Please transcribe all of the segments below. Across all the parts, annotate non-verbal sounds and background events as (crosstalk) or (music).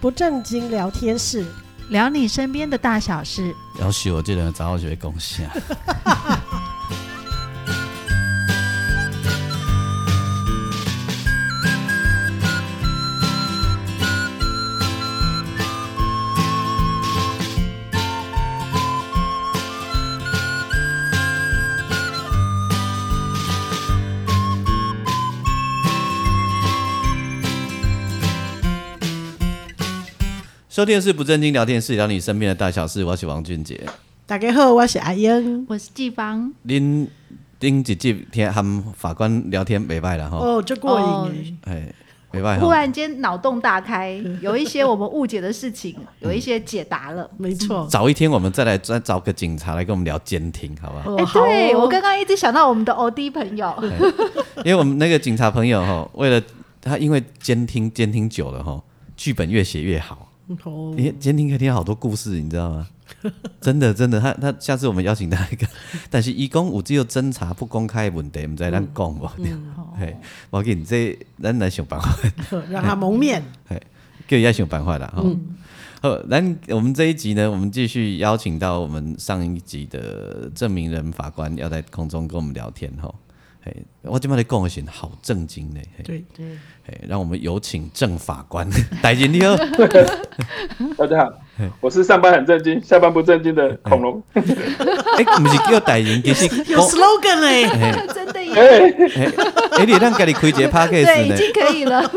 不正经聊天室，聊你身边的大小事。要许我这人早就会贡献。(laughs) 收听的是不正经聊天室，聊你身边的大小事。我是王俊杰。大家好，我是阿英，我是季芳。您顶一集听和法官聊天没败了哈？哦，就过瘾哎，没败。忽然间脑洞大开，有一些我们误解的事情，(laughs) 有一些解答了。没错。早一天我们再来再找个警察来跟我们聊监听，好不好？哎，对我刚刚一直想到我们的欧弟朋友，因为我们那个警察朋友哈，为了他，因为监听监听久了哈，剧本越写越好。你监听可以听好多故事，你知道吗？(laughs) 真的真的，他他下次我们邀请他一个，(laughs) 但是一公五只有侦查不公开问题，我们再让讲不？(laughs) 嘿，我给你这咱来想办法，让他蒙面。嘿，叫伊想办法啦。哈。好，咱我们这一集呢，我们继续邀请到我们上一集的证明人法官要在空中跟我们聊天哈。嘿，我今麦的是好正经呢。对对。让我们有请郑法官，(laughs) 戴金你好，(laughs) 大家好，我是上班很正经，下班不正经的恐龙。哎，不是叫戴金，其实 (laughs) 有 slogan 嘞，真的耶！哎，哎，你让家里开一个 podcast 对，已经可以了。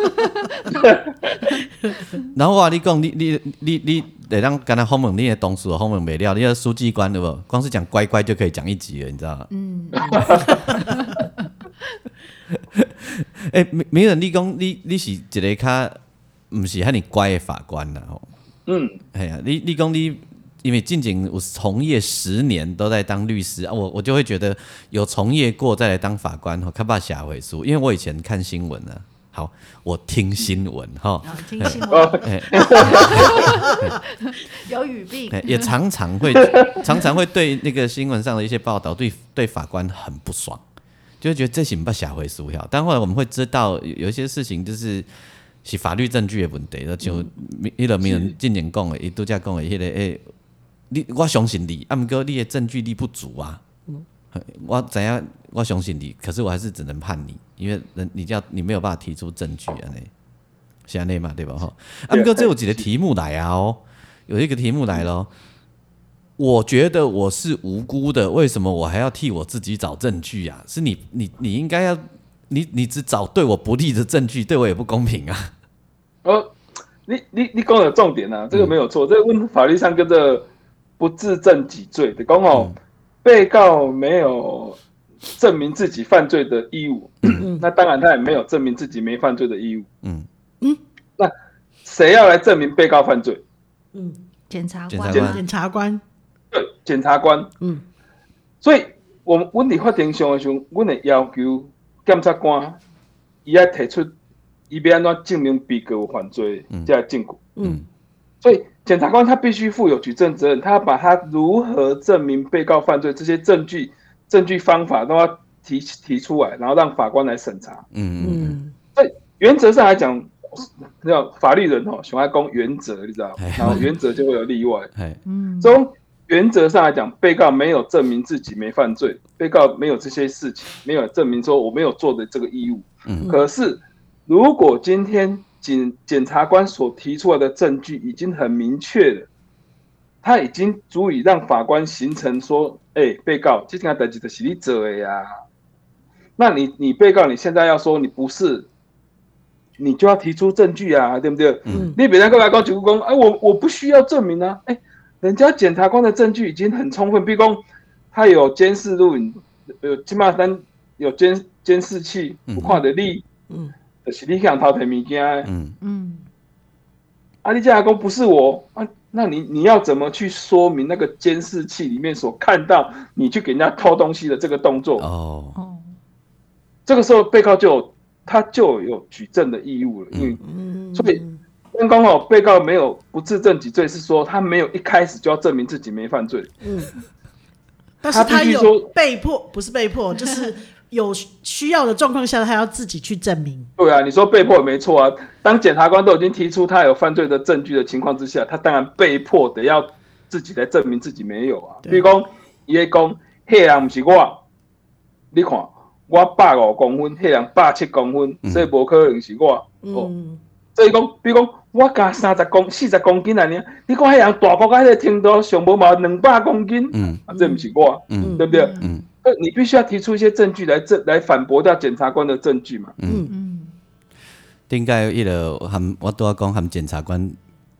然后我跟你讲，你你你你得让刚才访问你的同事，访问没了，你要书记官对不？光是讲乖乖就可以讲一集了，你知道吗？嗯。(laughs) 哎，没没人，你讲你你是一个较不是很乖的法官呐吼。嗯，哎呀，你你讲你因为进前我从业十年都在当律师啊，我我就会觉得有从业过再来当法官吼，较怕写会事，因为我以前看新闻啊，好，我听新闻哈，听新闻，(laughs) 有语病，也常常会常常会对那个新闻上的一些报道对对法官很不爽。就觉得这是不下回输票，但后来我们会知道有一些事情就是是法律证据的问题，那就一个名人进前讲的，伊都在讲的，迄个诶，你我相信你，啊，毋过你的证据力不足啊。嗯，我知影我相信你，可是我还是只能判你，因为人你叫你没有办法提出证据啊，呢，是安尼嘛，对吧？哈，啊，毋过这有几个题目来啊，哦，有一个题目来了。我觉得我是无辜的，为什么我还要替我自己找证据啊？是你，你，你应该要，你，你只找对我不利的证据，对我也不公平啊。哦，你，你，你讲的重点啊，这个没有错，嗯、这个问法律上跟这不自证己罪的，刚好被告没有证明自己犯罪的义务，嗯、那当然他也没有证明自己没犯罪的义务。嗯嗯，那谁要来证明被告犯罪？嗯，检察官，检察官。对，检察官。嗯，所以我们问题法庭上的时候，我们要求检察官伊要提出伊要安怎证明被告有犯罪这个证据。嗯，所以检察官他必须负有举证责任，他要把他如何证明被告犯罪这些证据、证据方法都要提提出来，然后让法官来审查。嗯嗯，所以原则上来讲，要法律人哦，喜欢讲原则，你知道，然后原则就会有例外。嗯，中。原则上来讲，被告没有证明自己没犯罪，被告没有这些事情，没有证明说我没有做的这个义务。嗯，可是如果今天检检察官所提出来的证据已经很明确了，他已经足以让法官形成说，哎、欸，被告今天要得几的洗礼者呀？那你你被告你现在要说你不是，你就要提出证据啊，对不对？嗯，你别人过来讲主公，哎，我我不需要证明啊，哎、欸。人家检察官的证据已经很充分，毕恭他有监视录影，有起码三有监监视器，不看的你，嗯，就是你想偷摕物件，嗯。嗯，啊，你检察官不是我啊，那你你要怎么去说明那个监视器里面所看到你去给人家偷东西的这个动作？哦，这个时候被告就有他就有举证的义务了，因为嗯，所以。刚刚好，被告没有不自证己罪，是说他没有一开始就要证明自己没犯罪。嗯，(laughs) 但是他有被迫，不是被迫，(laughs) 就是有需要的状况下，他要自己去证明。对啊，你说被迫也没错啊。当检察官都已经提出他有犯罪的证据的情况之下，他当然被迫得要自己来证明自己没有啊。比如讲，伊会讲，黑人不是我，你看我百五公分，黑人百七公分，所以不可能是我。嗯、哦，所以讲，比如讲，我加三十公四十公斤啊，你你看黑人大个个个程度，上无毛两百公斤，嗯，啊，这不是我，嗯，对不对？嗯。你必须要提出一些证据来证来反驳掉检察官的证据嘛？嗯。嗯。应该一个含我都要讲含检察官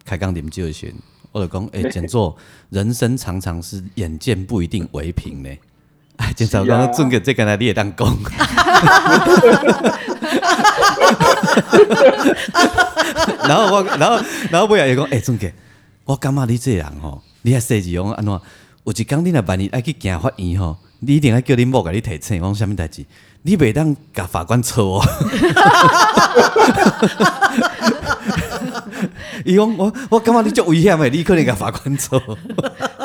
开讲啉酒时，我就讲诶，检座人生常常是眼见不一定为凭呢。哎，检察官准个这个来你也当讲。(laughs) 然后我，然后，然后不要也讲诶，准个，我感觉你这人吼，你还设计讲安怎？有一天你若万一爱去行法院吼。你一定爱叫你某甲你提醒，讲什物代志？你袂当甲法官错哦。(laughs) 伊讲我我感觉你足危险诶，你可能甲法官做。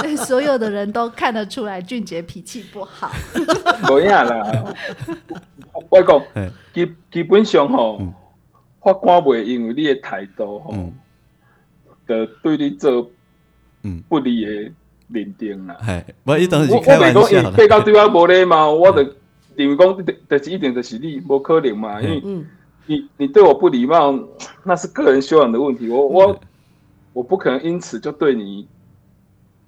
对，所有的人都看得出来俊杰脾气不好。无影啦，我讲基基本上吼，法官袂因为你的态度吼，的对你做嗯不利的。认定啦，系，我我袂讲，被告对我无礼貌，我就认为讲，就是一定就是你，无可能嘛，因为你你对我不礼貌，那是个人修养的问题，我我我不可能因此就对你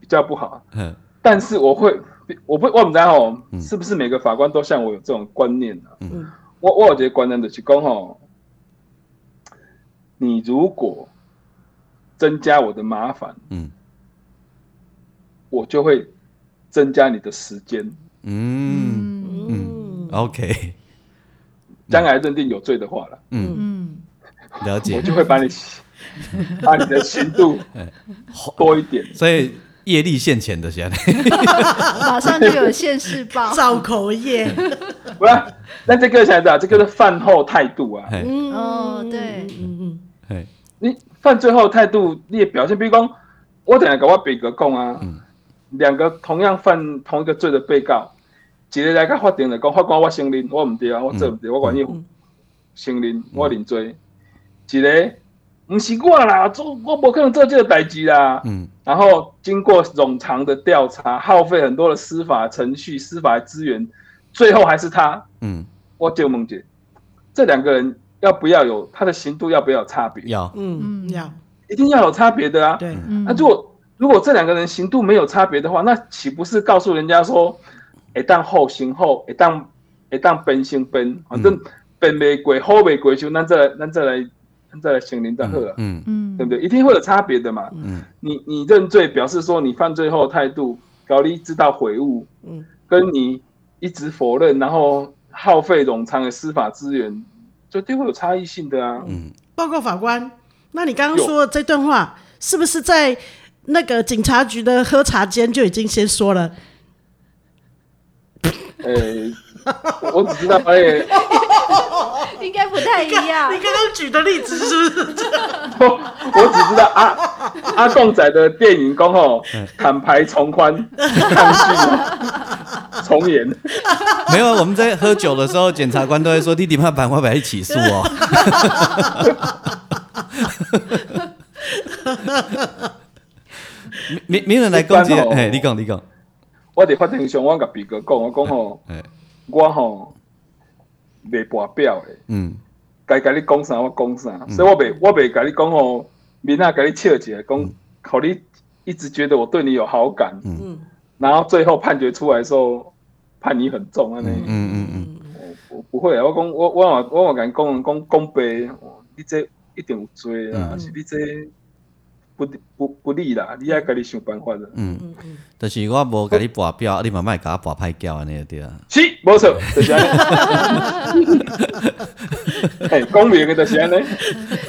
比较不好，嗯，但是我会，我不我唔知吼，是不是每个法官都像我有这种观念呢？嗯，我我有这个观念的是讲吼，你如果增加我的麻烦，嗯。我就会增加你的时间。嗯嗯，OK。将来认定有罪的话了。嗯嗯，了解。我就会把你把你的刑度 (laughs) 多一点。所以业力现前的现在，(laughs) 马上就有现世报，(laughs) 造口业。不是，那这个现在这个是饭后态度啊。嗯哦，对，嗯嗯，你犯罪后态度，你也表现，比如讲，我等下给我比个供啊。两个同样犯同一个罪的被告，一个来到法庭来讲，法官我承认我唔对啊，我做唔对，我愿意承认我认罪。一个不是我啦，做我不可能做这个代志啦。嗯，然后经过冗长的调查，耗费很多的司法程序、司法资源，最后还是他。嗯，我就问姐，这两个人要不要有他的刑度？要不要有差别？要，嗯嗯，要，一定要有差别的啊。对，那如果。如果这两个人刑度没有差别的话，那岂不是告诉人家说，一旦后刑后，会当会当本刑本，反正本没鬼后没鬼，就那再来那再来那再来刑临的贺，嗯嗯，对不对？一定会有差别的嘛。嗯，你你认罪表示说你犯罪后态度，高丽知道悔悟，嗯，跟你一直否认，然后耗费冗长的司法资源，就一定会有差异性的啊。嗯，报告法官，那你刚刚说的这段话是不是在？那个警察局的喝茶间就已经先说了，呃、欸，我只知道，哎、欸，应该不太一样。你刚刚举的例子是不是？(laughs) 我我只知道阿阿贡仔的电影讲吼，坦白从宽，抗拒从严。没有，我们在喝酒的时候，检察官都会说：“弟弟怕板会不会起诉哦。(laughs) ”没没人来攻击，哎，你讲你讲。我伫法庭上，我甲比哥讲，我讲吼，我吼袂跋表诶，嗯，该甲你讲啥我讲啥，所以我袂我袂甲你讲吼，明仔甲你笑一下，讲，互你一直觉得我对你有好感，嗯，然后最后判决出来的时候，判你很重安尼，嗯嗯嗯，我我不会啊，我讲我我我我甲你讲讲讲白，你这一定有罪啊，是你这。不不不利啦，你爱家己想办法的。嗯嗯嗯，但是我无甲你跋表，你慢慢甲我跋歹叫安尼对啊。是，无错，就是安尼。(laughs) 哎，公平的就是安尼。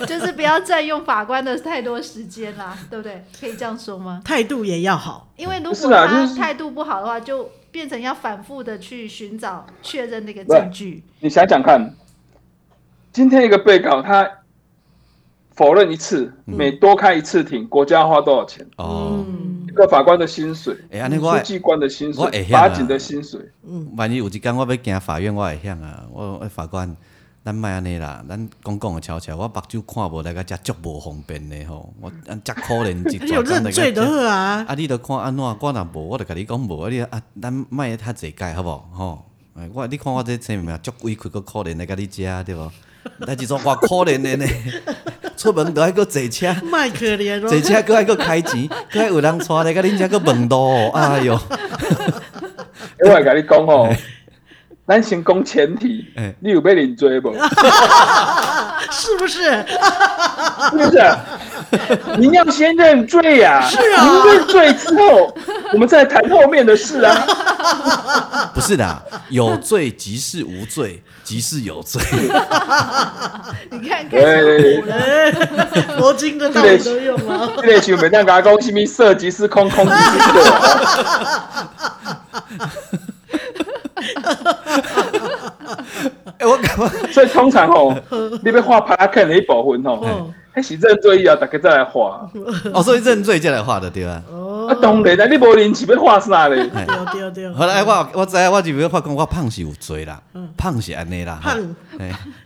就是不要占用法官的太多时间啦，对不对？可以这样说吗？态度也要好，因为如果他态度不好的话，就变成要反复的去寻找确认那个证据。你想想看，今天一个被告他。否认一次，每多开一次庭，国家花多少钱？哦，一个法官的薪水，哎呀，那我书记官的薪水，法警的薪水。嗯，万一有一天我要行法院，我会晓啊。我我法官，咱莫安尼啦，咱讲讲的悄悄，我目睭看无来个遮足无方便的吼，我遮可怜一你 (laughs) 有认罪的好啊。啊，你著看安怎，我若无，我就甲你讲无，你啊，咱莫遐济届好无吼？我你看我这生命足委屈，搁可怜来甲你遮对无？但是说我可怜的呢，出门都爱搁坐车，卖可怜哦，坐车搁爱搁开钱，搁爱有人带来，甲恁遮搁问路，哎哟！我来甲你讲哦，咱先讲前提，你有要认罪无？(laughs) 是不是？(laughs) 是不是？您要先认罪呀！是啊，您认罪之后，我们再谈后面的事啊。(laughs) 不是的，有罪即是无罪，即是有罪。(laughs) 你看，对，佛经的道理都用了。这个想袂当甲讲，什么色即是空，空即是色。(laughs) 哎，我感觉？(laughs) 所以通常吼，你要画 PARK 的一部分吼，还是认罪以后，大家再来画。(laughs) 哦，所以认罪再来画的对吧？啊，当然啦，你无认是要画啥嘞？对对对。后来我我知影，我就要发讲，我胖是有罪啦，胖是安尼啦。胖，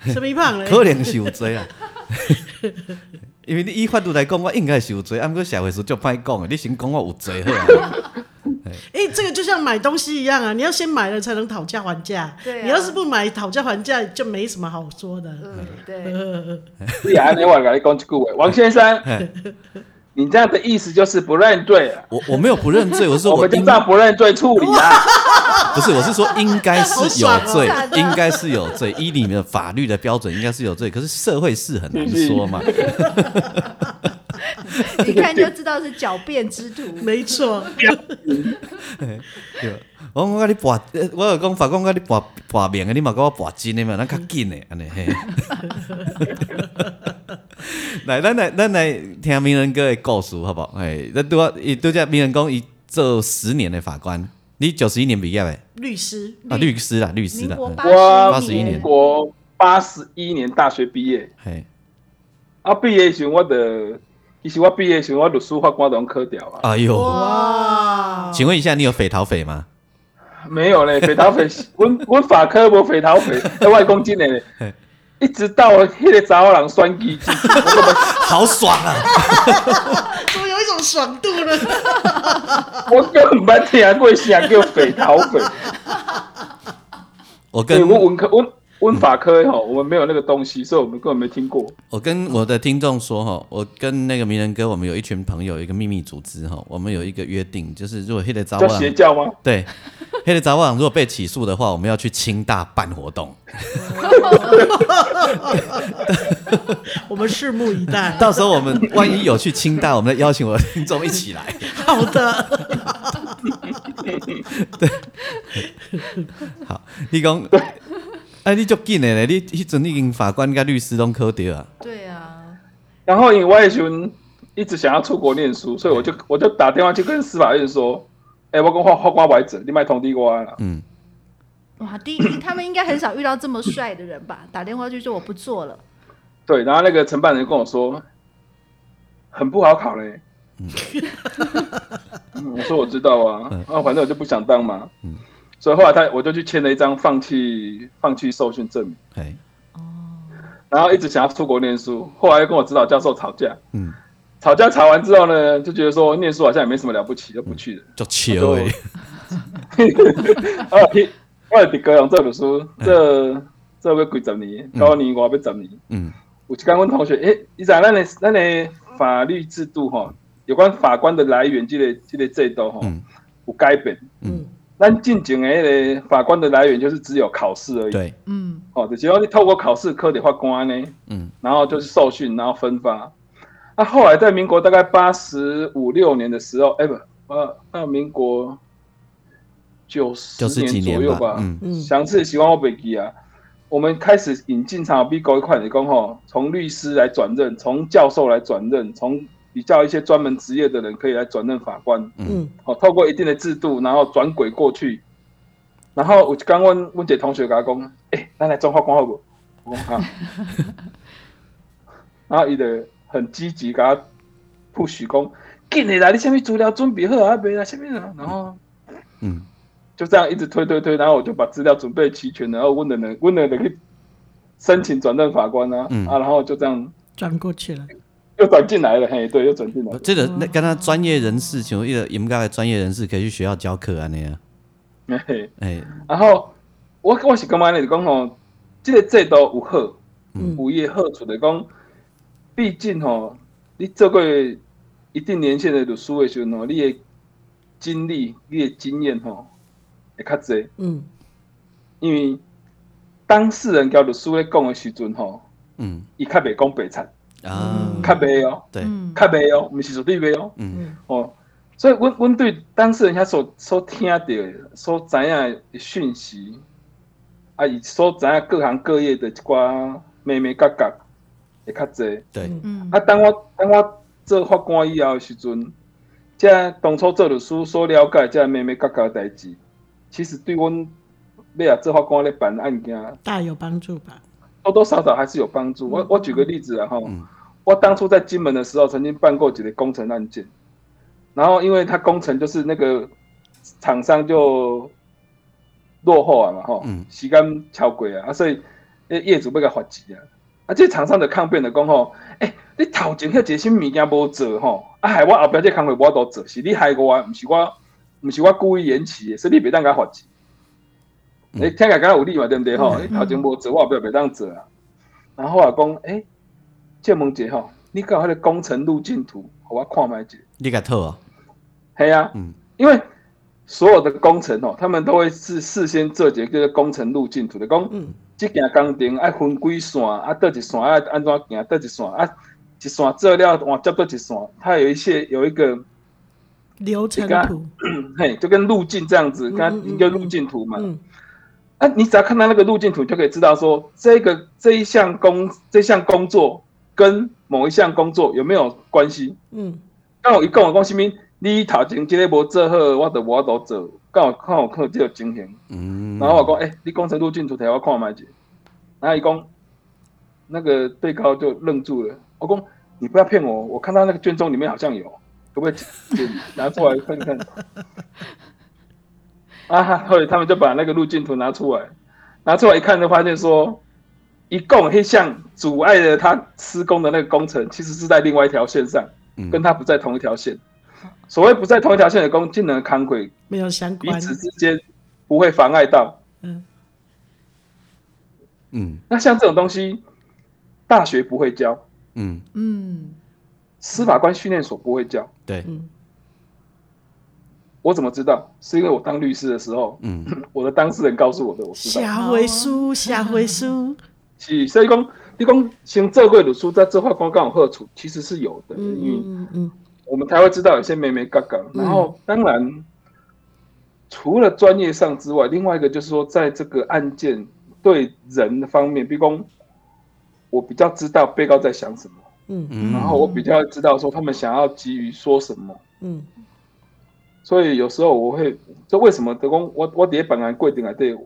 什么胖嘞？可能是有罪啦。因为你以法律来讲，我应该是有罪，啊，毋过社会是足歹讲的，你先讲我有罪好啊。(laughs) 哎、欸，这个就像买东西一样啊，你要先买了才能讨价还价。对、啊，你要是不买，讨价还价就没什么好说的。嗯，对。(laughs) 是呀，你我跟你讲一句话，王先生，你这样的意思就是不认罪啊？我我没有不认罪，我是说我，我们就照不认罪处理啊。(laughs) (laughs) 不是，我是说应该是有罪，应该是有罪，依你们的法律的标准应该是有罪，可是社会是很难说嘛。(laughs) 一看就知道是狡辩之徒，没错。我我跟你拔，我有讲法官跟你拔拔面的，你嘛跟我拔真的嘛，咱较紧的安尼嘿。(laughs) 来，咱来咱来听名人哥的故事好不好？哎，那拄啊，伊拄只名人讲伊做十年的法官，你九十一年毕业诶？律师啊，律师啦，律师啦。我八十一年，我八十一年大学毕业。嘿，啊，毕业时我的。其实我毕业时，我律师法官都科掉啊！哎呦，哇！请问一下，你有匪逃匪吗？没有嘞，匪逃匪，(laughs) 我我法科无匪逃匪，在外公进嘞，一直到迄个查某人选举，(laughs) 好爽啊！(laughs) 种爽度呢？我根本没听过啥叫匪逃匪。(laughs) 我跟我文科我。文法科哈，我们没有那个东西，所以我们根本没听过。我跟我的听众说哈，我跟那个名人哥，我们有一群朋友，一个秘密组织哈，我们有一个约定，就是如果黑的早晚邪教吗？对，黑的早晚如果被起诉的话，我们要去清大办活动。(laughs) 我们拭目以待。到时候我们万一有去清大，我们再邀请我的听众一起来。好的。(laughs) 对。好，立功。哎，你足紧的嘞！你迄阵已经法官跟律师拢考掉啊。对啊。然后因为我也是一直想要出国念书，所以我就我就打电话去跟司法院说：“哎、欸，我跟法法官为止，你卖通地瓜啦。”嗯。哇，第一，他们应该很少遇到这么帅的人吧？打电话就说我不做了。对，然后那个承办人跟我说：“很不好考嘞。嗯” (laughs) 嗯，我说我知道啊，然后反正我就不想当嘛。嗯。所以后来他我就去签了一张放弃放弃受训证明，嘿然后一直想要出国念书，后来又跟我指导教授吵架，嗯，吵架吵完之后呢，就觉得说念书好像也没什么了不起，就不去了，就切了。(laughs) 啊，(laughs) 我在高雄这本书，这这要几十年，高年我要十年，嗯，我就刚问同学，哎，你知道咱的咱的法律制度哈，有关法官的来源这个这个制度哈，有改变，嗯。咱进前的那个法官的来源就是只有考试而已。对，嗯，哦，只要你透过考试科的法官呢，嗯，然后就是受训，然后分发。那、啊、后来在民国大概八十五六年的时候，哎、欸、不，呃，到民国九十年左右吧，嗯嗯，详细希望我笔记啊。我们开始引进长比高一块的工吼，从律师来转任，从教授来转任，从。比较一些专门职业的人可以来转任法官，嗯，好，透过一定的制度，然后转轨过去。然后我刚问问姐同学跟他讲，哎、欸，咱来做法官好不？我讲好。然后伊就很积极，给他 push 讲，紧的啦，你下面资料准备好啊？没啦，什么然后，嗯，就这样一直推推推，然后我就把资料准备齐全，然后问的人，问了人去申请转任法官啊，嗯、啊，然后就这样转过去了，又转进来了，嘿，对，又转进来了。这个那跟他专业人士，像一个严格的专业人士，可以去学校教课啊那样。哎然后我我是干嘛呢？就讲吼，这个制度有好，嗯，有伊好处的讲，毕竟吼，你做过一定年限的律师的时候吼，你的经历、你的经验吼，会较侪，嗯，因为当事人交律师咧讲的时阵吼，嗯，伊较袂讲白菜啊，较袂哦，对，较袂哦，毋是绝对袂哦，嗯，哦。所以，阮阮对当事人遐所所听到、所知影的讯息，啊，伊所知影各行各业的一寡眉眉角角会较济。对，嗯。啊，当我当我做法官以后的时阵，即当初做律师所了解即眉眉角角的代志，其实对阮要啊做法官咧办案件，大有帮助吧？多多少少还是有帮助。嗯、我我举个例子啊，吼、嗯，我当初在金门的时候，曾经办过几个工程案件。然后，因为他工程就是那个厂商就落后啊嘛，吼，时间超过啊，啊，所以业主要甲罚钱啊，啊，这厂商就抗辩的讲吼，诶，你头前迄个什物件无做吼，啊，害我后边这工课我都做，是你害我，不是我，不是我故意延期的，所以你别当甲罚钱。诶、嗯，听起来有理嘛，对不对？吼、嗯，你头前无做，我后边别当做啊。然后啊讲，诶，借问吼，你搞迄个工程路径图，互我看卖者。你甲套啊？系啊，嗯，因为所有的工程哦，他们都会是事先做一个工程路径图的，讲，嗯，这件工程爱分几线啊，倒一线爱安怎行，倒一线啊，一线做了换接倒一线，它有一些有一个流程图，(clears throat) 嘿，就跟路径这样子，跟一个路径图嘛，嗯，啊，你只要看到那个路径图，就可以知道说这个这一项工这项工作跟某一项工作有没有关系，嗯，那我一共有关系咪？你头前即个无做好，我就无法度做，刚好看有看这个情形。嗯。然后我讲，诶、欸，你工程路径图摕我看卖者。然后伊讲，那个被告就愣住了。我讲，你不要骗我，我看到那个卷宗里面好像有，可不可以拿出来看看？(laughs) 啊，后来他们就把那个路径图拿出来，拿出来一看，就发现说，一共黑项阻碍了他施工的那个工程，其实是在另外一条线上，跟他不在同一条线。(laughs) 所谓不在同一条线的工，竟能看轨没有相关，彼此之间不会妨碍到。嗯嗯，那像这种东西，大学不会教。嗯嗯，司法官训练所不会教。对，嗯，我怎么知道？是因为我当律师的时候，嗯，(laughs) 我的当事人告诉我的。我知道。下回书，下回书。是，所以讲，你讲先做过律师，在这块刚刚好好处，其实是有的。嗯嗯嗯。我们才会知道有些眉眉角角，然后当然除了专业上之外，另外一个就是说，在这个案件对人的方面，比如说我比较知道被告在想什么，嗯，然后我比较知道说他们想要急于说什么，嗯，所以有时候我会，就为什么德公我我底下本来规定啊，对，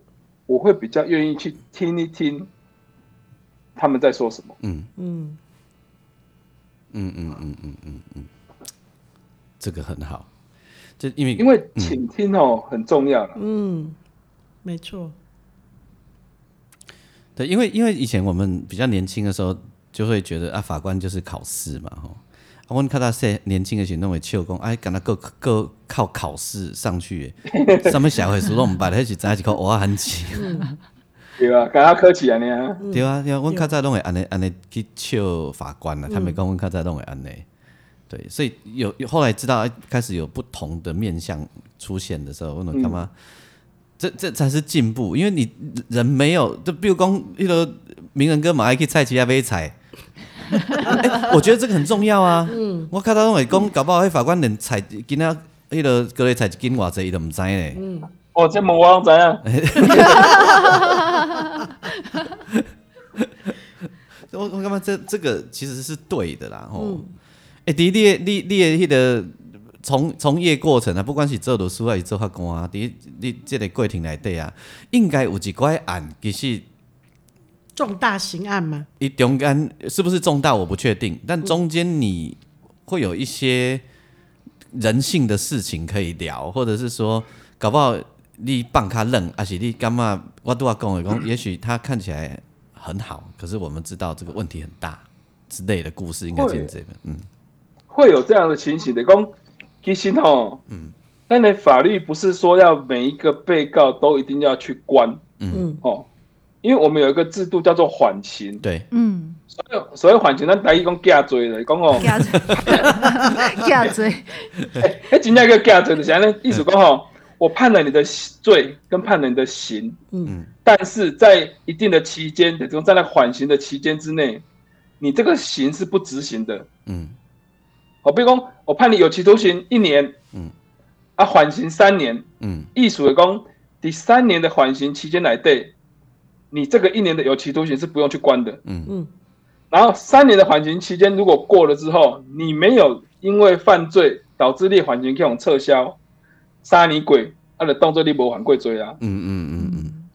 我会比较愿意去听一听他们在说什么，嗯。嗯。嗯嗯嗯嗯嗯嗯。这个很好，就因为因为倾听哦、嗯、很重要。嗯，没错。对，因为因为以前我们比较年轻的时候，就会觉得啊，法官就是考试嘛，吼。我们看到些年轻的时候认为，秋公哎，敢他够够靠考试上去，(laughs) 什么社会书都唔办，还是在一口蚵仔很钱。对啊，敢他客气啊你啊。对啊，因为我们较早拢会安尼安尼去笑法官啊，他们讲我们较早拢会安尼。对，所以有有后来知道开始有不同的面相出现的时候，我能干嘛？这这才是进步，因为你人没有，就比如讲那个名人哥嘛，还可以菜其他杯菜。欸，(laughs) 我觉得这个很重要啊。嗯，我看到那种讲搞不好那法官连菜今天那个各类菜一斤偌济，伊都唔知呢。嗯，哦，这么我知啊。(laughs) (laughs) 我我干嘛？这这个其实是对的啦，吼。嗯诶，你你你你的迄个从从业过程啊，不管是做律师还是做法官啊，伫你这个过程内底啊，应该有一块案，其实重大刑案吗？伊中间是不是重大我不确定，但中间你会有一些人性的事情可以聊，或者是说，搞不好你放他愣，还是你干嘛？我都要跟我讲，(coughs) 也许他看起来很好，可是我们知道这个问题很大之类的故事，应该是这个，嗯，会有这样的情形的。讲其实哦，嗯，但你法律不是说要每一个被告都一定要去关，嗯。哦，因为我们有一个制度叫做缓刑，对，嗯。所以缓刑，咱台语讲假罪的，讲哦，假罪，哎，(laughs) 真正叫假罪，就是安尼，意思讲吼，我判了你的罪，跟判了你的刑，嗯，但是在一定的期间，比如在那缓刑的期间之内，你这个刑是不执行的，嗯，好，比如讲，我判你有期徒刑一年，嗯，啊，缓刑三年，嗯，意思的讲，第三年的缓刑期间来对，你这个一年的有期徒刑是不用去关的，嗯。嗯。然后三年的缓刑期间如果过了之后，你没有因为犯罪导致你缓刑这种撤销，杀你鬼，他的动作你不还贵罪啊？嗯嗯嗯嗯，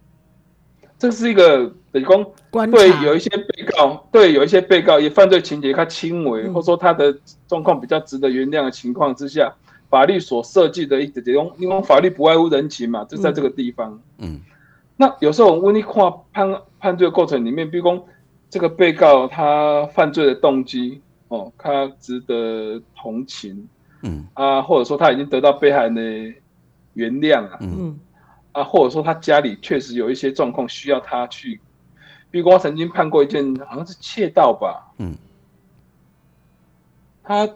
这是一个等于说，对有一些被告，对有一些被告也犯罪情节他轻微，或者说他的状况比较值得原谅的情况之下，法律所设计的一个这种，因为法律不外乎人情嘛，就在这个地方。嗯，那有时候我们问你看判判罪过程里面，比如说。这个被告他犯罪的动机哦，他值得同情，嗯。啊，或者说他已经得到被害人的原谅啊，嗯。啊，或者说他家里确实有一些状况需要他去，比如我曾经判过一件好像是窃盗吧，嗯，他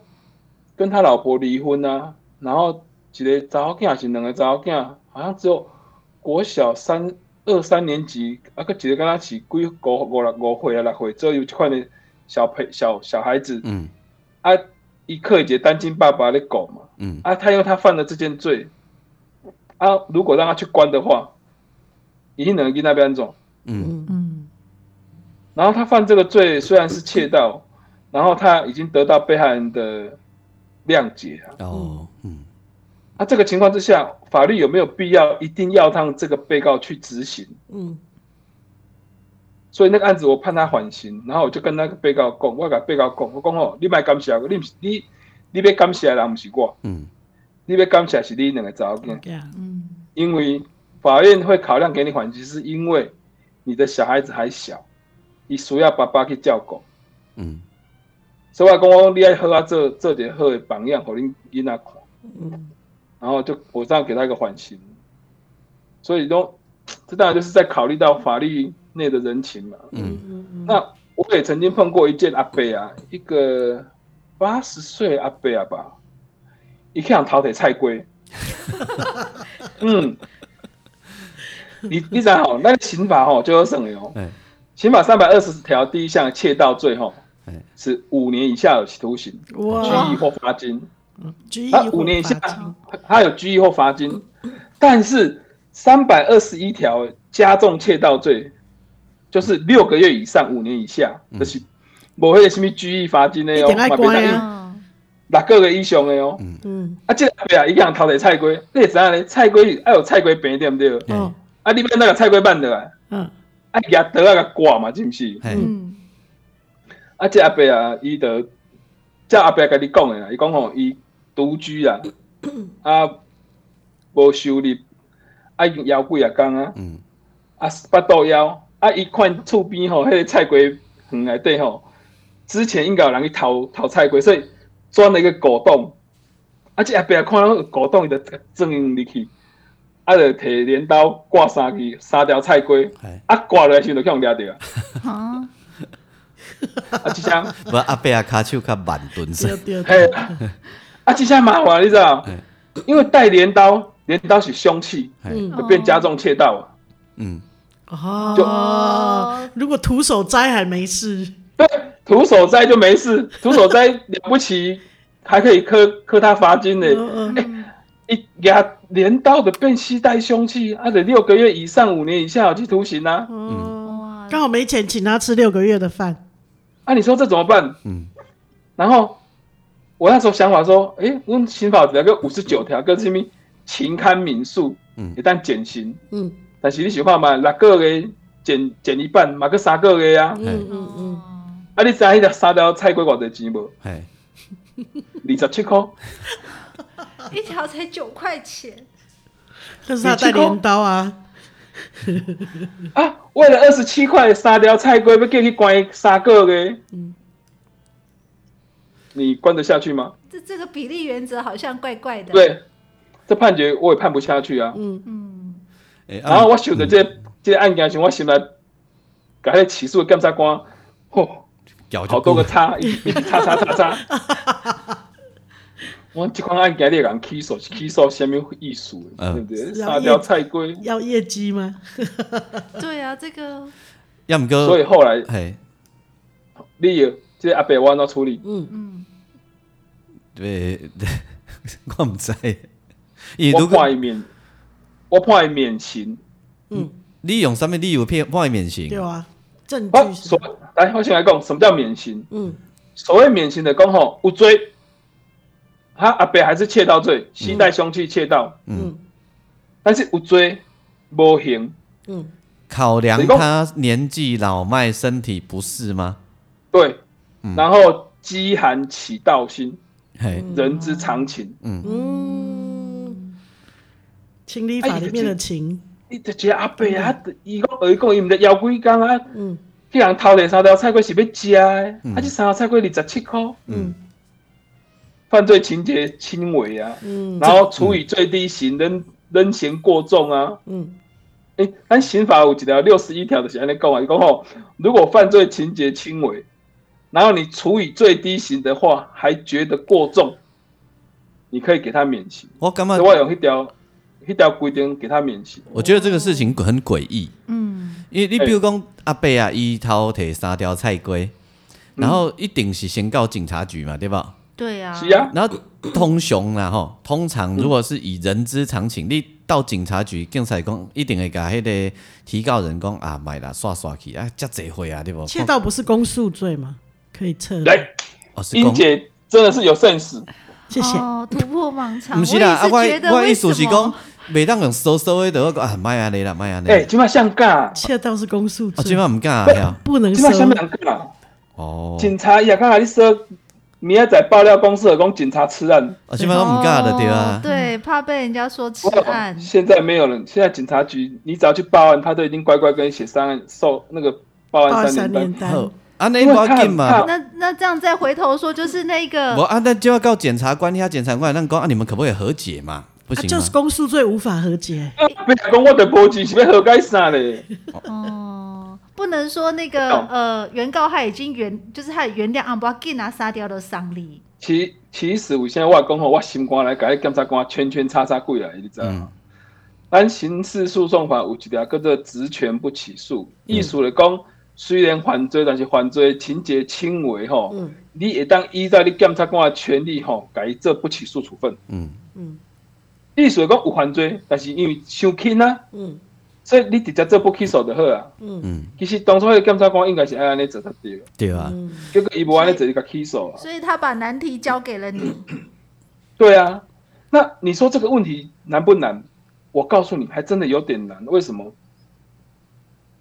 跟他老婆离婚啊，然后一个查某囝是两个查某囝，好像只有国小三。二三年级啊，个一个跟他起几五五六五岁啊六岁，左右这块的小朋小小孩子，嗯，啊，一刻一节单亲爸爸的狗嘛，嗯，啊，他因为他犯了这件罪，啊，如果让他去关的话，一定能跟那边走，嗯嗯，然后他犯这个罪虽然是窃盗，然后他已经得到被害人的谅解啊，哦，嗯。那、啊、这个情况之下，法律有没有必要一定要让这个被告去执行？嗯，所以那个案子我判他缓刑，然后我就跟那个被告讲，我跟被告讲，我讲哦，你别感谢我，你你你别感谢的人不是我，嗯，你别感谢是你两个查某囝，嗯，因为法院会考量给你缓刑，是因为你的小孩子还小，你需要爸爸去照顾，嗯，所以我讲你爱好啊，做做点好的榜样，互恁囡仔看，嗯。然后就我这样给他一个缓刑，所以都这当然就是在考虑到法律内的人情嘛。嗯嗯嗯。那我也曾经碰过一件阿伯啊，一个八十岁阿伯啊吧，一看讨铁菜龟。(laughs) 嗯。你你想好，那个刑法吼就有审的哦。刑法三百二十条第一项窃盗罪哈，是五年以下有期徒刑、拘役或罚金。他五年以下，他有拘役或罚金，但是三百二十一条加重窃盗罪，就是六个月以上五年以下，就是无迄个什么拘役罚金的哦，嘛别当六个月以上的哦。嗯，啊，这个对啊，一样偷的菜龟，你知影咧？菜龟爱有菜龟病对不对？嗯，啊，你边那个菜龟办的啊？嗯，啊，也得那个挂嘛，是毋是？嗯，啊，这阿伯啊，伊得叫阿伯甲你讲诶啦，伊讲吼，伊。独居啊，(coughs) 啊，无收入，啊，已经枵几啊工啊，啊，腹肚枵，啊，一看厝边吼，迄个菜龟园内底吼，之前应该有人去偷偷菜龟，所以钻了一个狗洞，啊，这阿伯看到狗洞，伊就钻入去，啊，就摕镰刀挂上去，三条菜龟，啊，挂落来时就用抓着啊，(laughs) (laughs) (laughs) 啊，这样，不阿伯啊，骹手较慢钝些，啊，这下麻烦，你知道？因为带镰刀，镰刀是凶器，就变加重窃盗啊。嗯，哦，就如果徒手摘还没事，对，徒手摘就没事，徒手摘了不起，还可以磕磕他罚金呢。哎，一压镰刀的变携带凶器，啊，得六个月以上五年以下有期徒刑啊。嗯，刚好没钱请他吃六个月的饭，啊，你说这怎么办？嗯，然后。我那时候想法说，哎、欸，我刑法只个五十九条，跟什么情堪民诉，嗯，一旦减刑，嗯，但是你想看嘛，六个月减减一半，嘛个三个月呀，嗯嗯嗯，啊，你知影迄条三条菜龟偌济钱无？嘿，二十七块，一条才九块钱。可是他带镰刀啊！啊，为了二十七块三条菜龟，要叫你关三个月，嗯，你关得下去吗？这这个比例原则好像怪怪的。对，这判决我也判不下去啊。嗯嗯。然后我想着这个、这个案件时，我心内改个起诉检察官，嚯，好多个叉，叉叉叉叉。(laughs) 我即款案件你敢起诉？起诉什么意思？对不对？三条菜龟要业绩吗？(laughs) 对啊，这个要么哥。所以后来，嘿，你有这个阿伯我怎处理？嗯嗯。对，(laughs) 我唔知。我判免，我判免刑。嗯，你用什么理由判伊免刑？对啊，证据。所来，我先来讲什么叫免刑。嗯，所谓免刑的讲吼，有罪。他阿伯还是窃盗罪，携带凶器窃盗。嗯，但是有罪无刑。嗯，考量他年纪老迈，身体不适吗？对。然后饥寒起盗心，人之常情。嗯嗯，情理法里面的情。你直接阿伯啊，伊讲伊讲伊毋得要几工啊？嗯，既然偷的三条菜粿是要食的，啊，这三条菜粿二十七块。嗯。犯罪情节轻微啊，嗯，然后处以最低刑，人人嫌过重啊，嗯，哎、欸，但刑法有几条六十一条的写在那讲啊，讲吼，如果犯罪情节轻微，然后你处以最低刑的话，还觉得过重，你可以给他免刑。我干嘛？我用一条一条规定给他免刑。我觉得这个事情很诡异，嗯，因为你比如讲、欸、阿伯啊，伊偷摕三条菜龟，然后一定是先告警察局嘛，对吧？对啊，是啊，然后通常啦吼，通常如果是以人之常情，你到警察局，警察讲一定会甲迄个提告人讲啊，买啦，刷刷去啊，遮济回啊，对不？窃盗不是公诉罪吗？可以撤。来，英姐真的是有 sense，谢谢。哦，突破盲肠。不是啦，啊，我我意思是讲，每当用收收的，我讲啊，卖啊，你啦，卖啊，你。哎，今麦像干？窃盗是公诉罪，今麦唔干啊，不能收。今麦什么人干？哦，警察也刚才你说。明仔载爆料公司的讲警察吃案，啊，基本上都唔干的对啊。对，怕被人家说吃案。现在没有人，现在警察局你只要去报案，他都已经乖乖跟你写上受那个报案三年单。啊，那要紧嘛？那那这样再回头说，就是那个。我啊，那就要告检察官，你要检察官那讲啊，你们可不可以和解嘛？不行，就是公诉罪无法和解。别讲我的波及是要和解啥嘞？不能说那个呃，原告他已经原，就是他原谅阿，不要给他杀掉的伤力。其其实我现在我讲吼，我心肝来改检察官圈圈叉叉过来，你知道吗？按、嗯、刑事诉讼法有一条叫做职权不起诉，意思来讲，虽然犯罪，但是犯罪情节轻微吼，嗯、你也当依照你检察官的权利吼，改做不起诉处分。嗯嗯，意思来讲有犯罪，但是因为伤轻啊。嗯。所以你直接做不起诉就好啊。嗯，其实当初那个检察官应该是按呢做才对。对啊。结果伊无安尼做一个起诉啊。所以他把难题交给了你。(coughs) 对啊，那你说这个问题难不难？我告诉你，还真的有点难。为什么？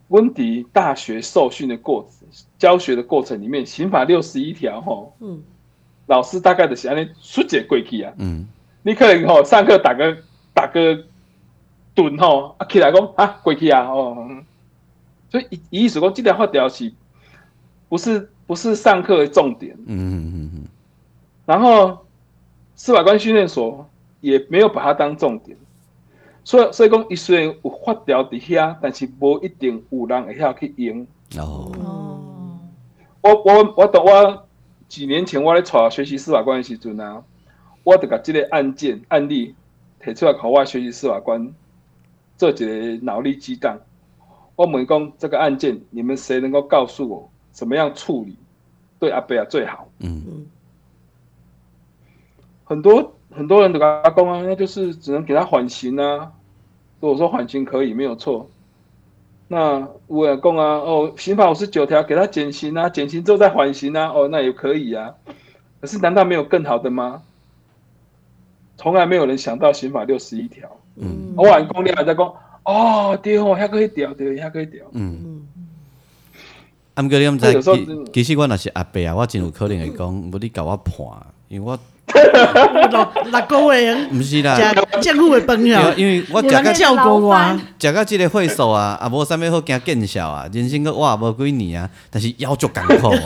温迪大学受训的过程、教学的过程里面，刑法六十一条吼，嗯，老师大概的是按呢疏解过去啊。嗯。你可能吼上课打个打个。顿吼啊起来讲啊过去啊哦，所以伊意思讲即条法条是，不是不是上课的重点。嗯嗯嗯嗯。然后司法官训练所也没有把它当重点，所以所以讲，伊虽然有法条伫遐，但是无一定有人会晓去用。哦。我我我等我几年前我咧带学习司法官的时阵啊，我就把即个案件案例提出来，考我学习司法官。这几个脑力激荡，我问讲这个案件，你们谁能够告诉我怎么样处理对阿贝啊最好？嗯嗯，很多很多人都跟他讲啊，那就是只能给他缓刑啊。如果说缓刑可以没有错，那我也讲啊，哦，刑法五十九条给他减刑啊，减刑之后再缓刑啊，哦，那也可以啊。可是难道没有更好的吗？从来没有人想到刑法六十一条。嗯，我完工你还在讲，哦，对哦，还可以调，对，还可以调。嗯嗯。啊，毋过你毋知，其实我若是阿伯啊，我真有可能会讲，无你甲我判，因为我 (laughs) 六六个月，毋是啦，食政府的饭啊，因为我食个照顾我，食到即个岁数啊，也无啥物好惊见笑啊，人生个活无几年啊，但是腰足艰苦。(laughs)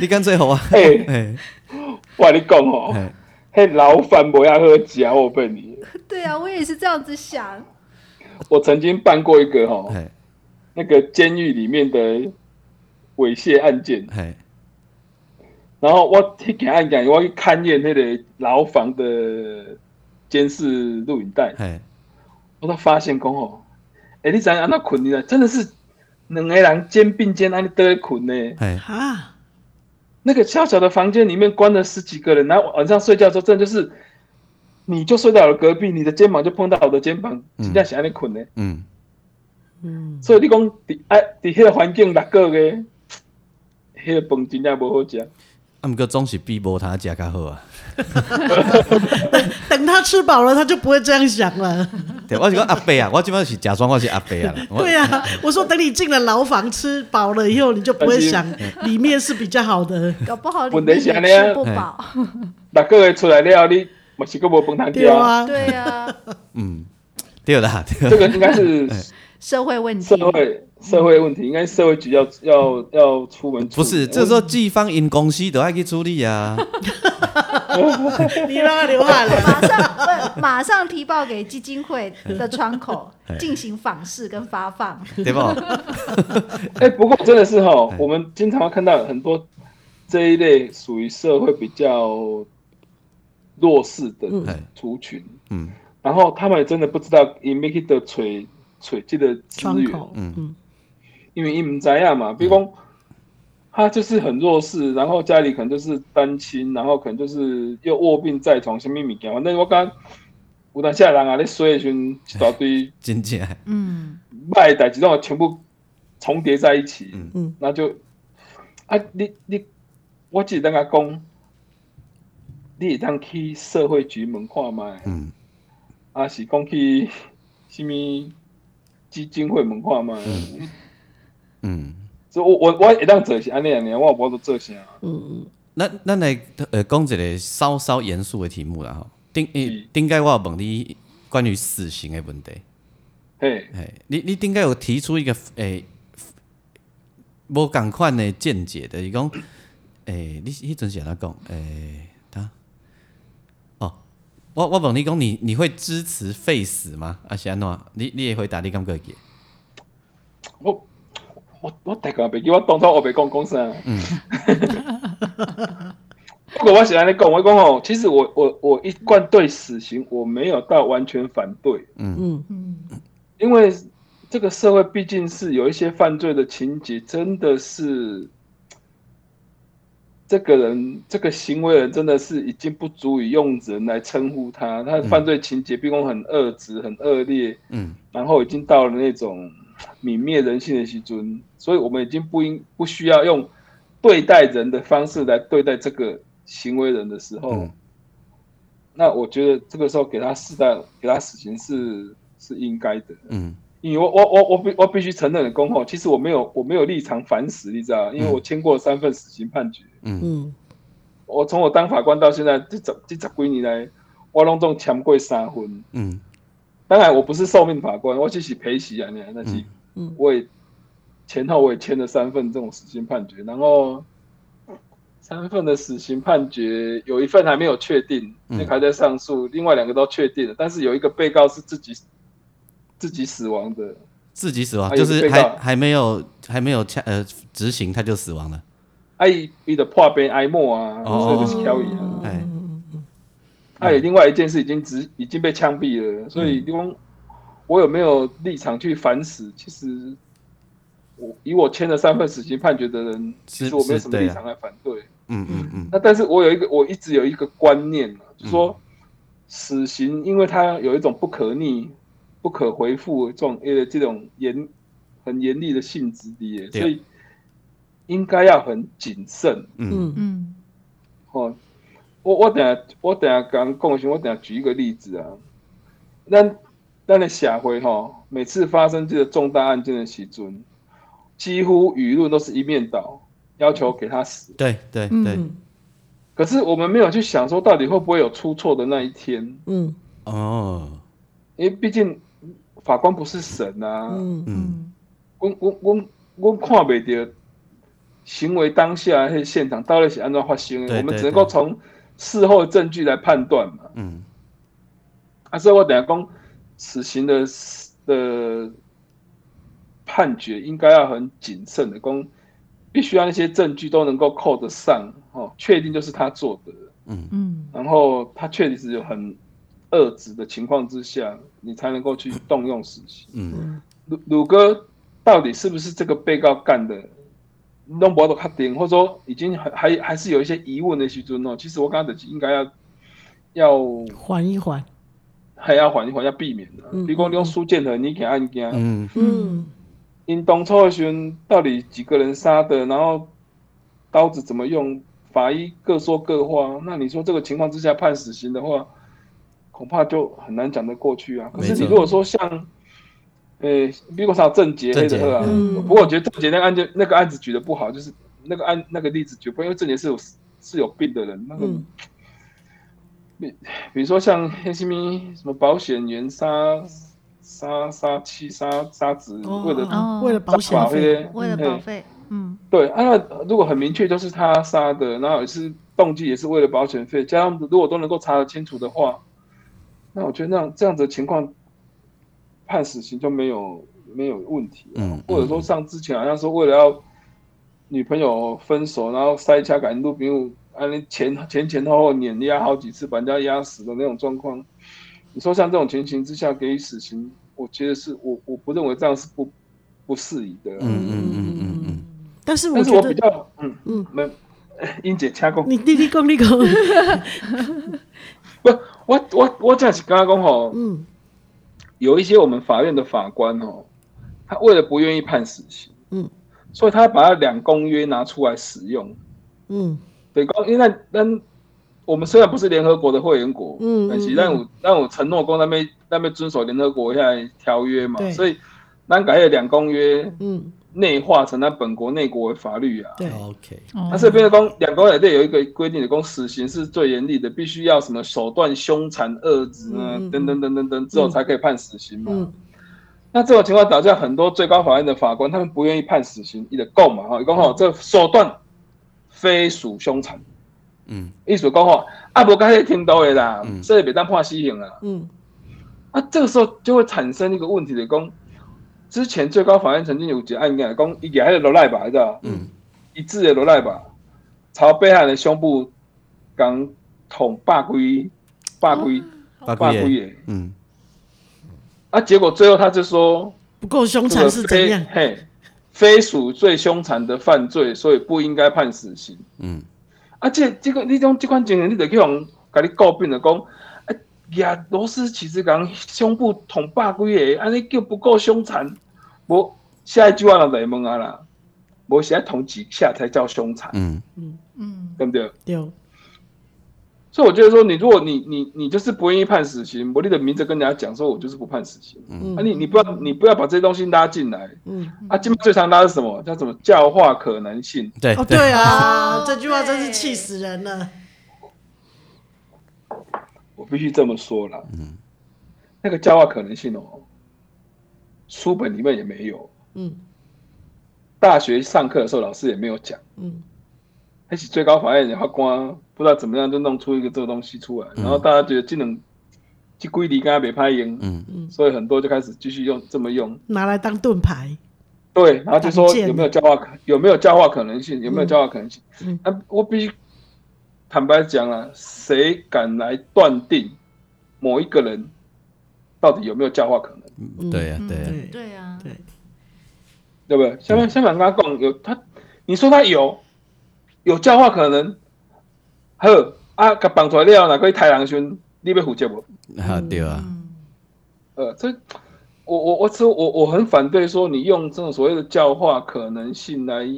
你干脆好啊？(laughs) 哎，我跟你讲哦，迄老饭不要喝假我笨你。(laughs) 对啊，我也是这样子想。我曾经办过一个哈，那个监狱里面的猥亵案件。然后我去给案件，我去勘验那个牢房的监视录影带。我都发现讲哦，哎，你怎样那困呢？真的是两个人肩并肩安尼在困呢。啊，那个小小的房间里面关了十几个人，然后晚上睡觉的时候，真的就是。你就睡到了隔壁，你的肩膀就碰到我的肩膀，真正是安尼困呢。嗯嗯，所以你讲伫哎伫迄个环境六个月，迄个饭真正无好食。啊，毋过总是比无他食较好啊。(laughs) 等他吃饱了，他就不会这样想了。对，我是讲阿伯啊，我基本上是假装我是阿伯啊。(laughs) 对啊，我说等你进了牢房，吃饱了以后，你就不会想里面是比较好的。搞不好里面吃不饱。六个月出来了，你。墨西哥无饭通吃啊！对啊，(laughs) 嗯，对啦，这个应该是社会问题，社会社会问题，应该社会局要要要出门。不是，这时候季方因公司都要去处理啊。你让他流汗了，马上马上提报给基金会的窗口 (laughs) 进行访视跟发放，对不？(laughs) 哎，不过真的是哈，我们经常看到很多这一类属于社会比较。弱势的族群，嗯，然后他们也真的不知道伊咩去的锤锤这个资源，嗯。嗯，因为伊唔知啊嘛，比如讲他就是很弱势，然后家里可能就是单亲，然后可能就是又卧病在床，什么物件，反正我刚有当下人啊，你说一群一大堆，(laughs) 真正，嗯，卖代志拢全部重叠在一起，嗯嗯，那就啊，你你，我只等下讲。你会当去社会局门看卖，嗯，啊是讲去什么基金会门看卖，嗯，嗯，所以我我我会当做是安尼安尼，我无都做啥，嗯嗯，那咱来呃讲一个稍稍严肃的题目啦吼，顶诶顶该我有问你关于死刑的问题，嘿，嘿，你你顶该有提出一个诶无共款的见解的，伊讲诶，你迄阵是安怎讲？诶？我我问你讲，你你会支持废死吗？啊是安怎？你你也回答你感觉？我我我大概袂记，我当初我袂讲讲啥。嗯。(laughs) 不过我是安尼讲，我讲哦，其实我我我一贯对死刑我没有到完全反对。嗯嗯嗯。因为这个社会毕竟是有一些犯罪的情节，真的是。这个人，这个行为人真的是已经不足以用人来称呼他。他的犯罪情节并不很恶质、很恶劣，嗯，然后已经到了那种泯灭人性的时阵，所以我们已经不应不需要用对待人的方式来对待这个行为人的时候，嗯、那我觉得这个时候给他适当给他死刑是是应该的，嗯。因为我我我我必我必须承认的，功后，其实我没有我没有立场反死，你知道？因为我签过三份死刑判决。嗯嗯。我从我当法官到现在这这这十几年来，我拢总签过三份。嗯。当然我不是受命法官，我只是陪席啊，那那是。嗯。我也前后我也签了三份这种死刑判决，然后三份的死刑判决有一份还没有确定，那还在上诉，另外两个都确定了，但是有一个被告是自己。自己死亡的，自己死亡就是还还没有还没有枪呃执行他就死亡了。哎，伊的破边哀莫啊，所以就是漂移啊。哎，还有另外一件事已经执已经被枪毙了，所以我有没有立场去反死？其实我以我签了三份死刑判决的人，其实我没有什么立场来反对。嗯嗯嗯。那但是我有一个我一直有一个观念啊，就是说死刑，因为它有一种不可逆。不可回复这种呃这种严很严厉的性质的，所以应该要很谨慎。嗯嗯。哦，我我等下我等下刚共情，我等下举一个例子啊。那那的社会哈，每次发生这个重大案件的时阵，几乎舆论都是一面倒，要求给他死。对对对。可是我们没有去想说，到底会不会有出错的那一天？嗯，哦，因为毕竟法官不是神啊。嗯嗯，我我我我看不到行为当下那现场到底是按照发生的，我们只能够从事后证据来判断嘛。嗯，啊，所以我等下讲死刑的的判决应该要很谨慎的，公必须要那些证据都能够扣得上，哦，确定就是他做的。嗯嗯，然后他确实是有很恶质的情况之下，你才能够去动用死刑。嗯，鲁鲁哥到底是不是这个被告干的？弄不到确定，或者说已经还还还是有一些疑问的时阵哦。其实我刚才应该要要缓一缓，还要缓一缓，要避免的。嗯、比如讲你用苏建和你给案件，嗯嗯，因当初的到底几个人杀的，然后刀子怎么用，法医各说各话。那你说这个情况之下判死刑的话，恐怕就很难讲得过去啊。可是你如果说像诶、欸，比如说郑捷黑的啊，不过我觉得郑捷那个案件那个案子举的不好，就是那个案那个例子举不好，因为郑捷是有是有病的人，那个，比、嗯、比如说像黑西米什么保险员杀杀杀妻杀杀子，为了、为了保险费，为了保费，嗯，对啊，那如果很明确就是他杀的，然后也是动机也是为了保险费，加上如果都能够查得清楚的话，那我觉得那样这样子的情况。判死刑就没有没有问题，嗯，或者说像之前好像说为了要女朋友分手，然后塞车赶路，比如啊，你前前前后后碾压好几次，把人家压死的那种状况，你说像这种情形之下给予死刑，我觉得是我我不认为这样是不不适宜的，嗯嗯嗯嗯嗯，但是但是我比较嗯嗯。没英姐掐过，你弟弟讲你讲，(laughs) 不，我我我这样是刚刚讲哦，嗯。有一些我们法院的法官哦，他为了不愿意判死刑，嗯，所以他把他两公约拿出来使用，嗯，对，因为那那我们虽然不是联合国的会员国，嗯，但是让我让我承诺过那边那边遵守联合国下来条约嘛，对所以南改了两公约，嗯。内化成他本国内国的法律啊。对，OK。那这边的公两公约有一个规定的，公死刑是最严厉的，必须要什么手段凶残恶质啊，嗯、等等等等等之后才可以判死刑嘛。嗯、那这种情况导致很多最高法院的法官他们不愿意判死刑，一的够嘛哈，讲好这手段非属凶残。嗯，意思讲话啊，不刚才听到的啦，所以别当判死刑了。嗯，啊，这个时候就会产生一个问题的讲。之前最高法院曾经有一个案件，讲伊个还是罗赖吧，你知道？嗯，一致的罗赖吧，朝被害人胸部刚捅八龟，八龟，八龟耶，嗯，啊，结果最后他就说不够凶残是怎样？嘿，非属最凶残的犯罪，所以不应该判死刑。嗯，啊，这这个你种这款情形，你得去用，甲你诟病的讲。啊，呀罗斯其实讲胸部捅百几个，安尼叫不够凶残。无下一句话就会问啊啦，无现在捅几下才叫凶残？嗯嗯嗯，对不对？对。所以我觉得说，你如果你你你就是不愿意判死刑，我你的名字跟人家讲说，我就是不判死刑。嗯。啊你，你你不要你不要把这些东西拉进来。嗯。啊，今最常拉是什么？叫什么教化可能性？对哦，对啊，(laughs) 这句话真是气死人了。我必须这么说了，嗯，那个教化可能性哦，书本里面也没有，嗯，大学上课的时候老师也没有讲，嗯，还是最高法院的法官不知道怎么样就弄出一个这个东西出来，嗯、然后大家觉得技能去归离，跟他没拍赢，嗯。嗯，所以很多就开始继续用这么用，拿来当盾牌，对，然后就说有没有教化可有没有教化可能性，有没有教化可能性，嗯，啊，我必须。坦白讲啊，谁敢来断定某一个人到底有没有教化可能？对呀，对呀，对呀，对，对不对？相反，相反，刚刚讲有他，你说他有有教化可能，好啊，给绑出来了，哪个太阳兄，你要负责不？啊，对啊。呃，这我我我我我我很反对说你用这种所谓的教化可能性来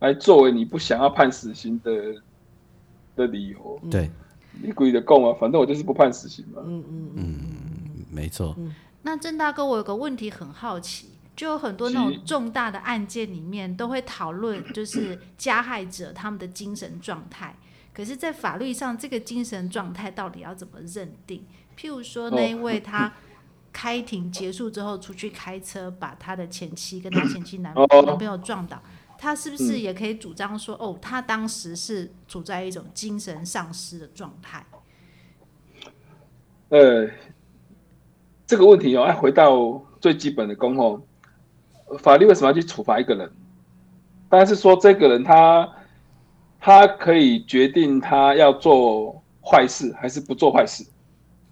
来作为你不想要判死刑的。的理由，对，你故意的供啊，反正我就是不判死刑嘛。嗯嗯嗯，没错。那郑大哥，我有个问题很好奇，就有很多那种重大的案件里面都会讨论，(clears throat) 就是加害者他们的精神状态。可是，在法律上，这个精神状态到底要怎么认定？譬如说，那一位他开庭结束之后出去开车，把他的前妻跟他前妻男男朋友撞倒，他是不是也可以主张说，哦，他当时是处在一种精神丧失的状态？呃，这个问题哦，要回到最基本的公后，法律为什么要去处罚一个人？当然是说这个人他。他可以决定他要做坏事还是不做坏事，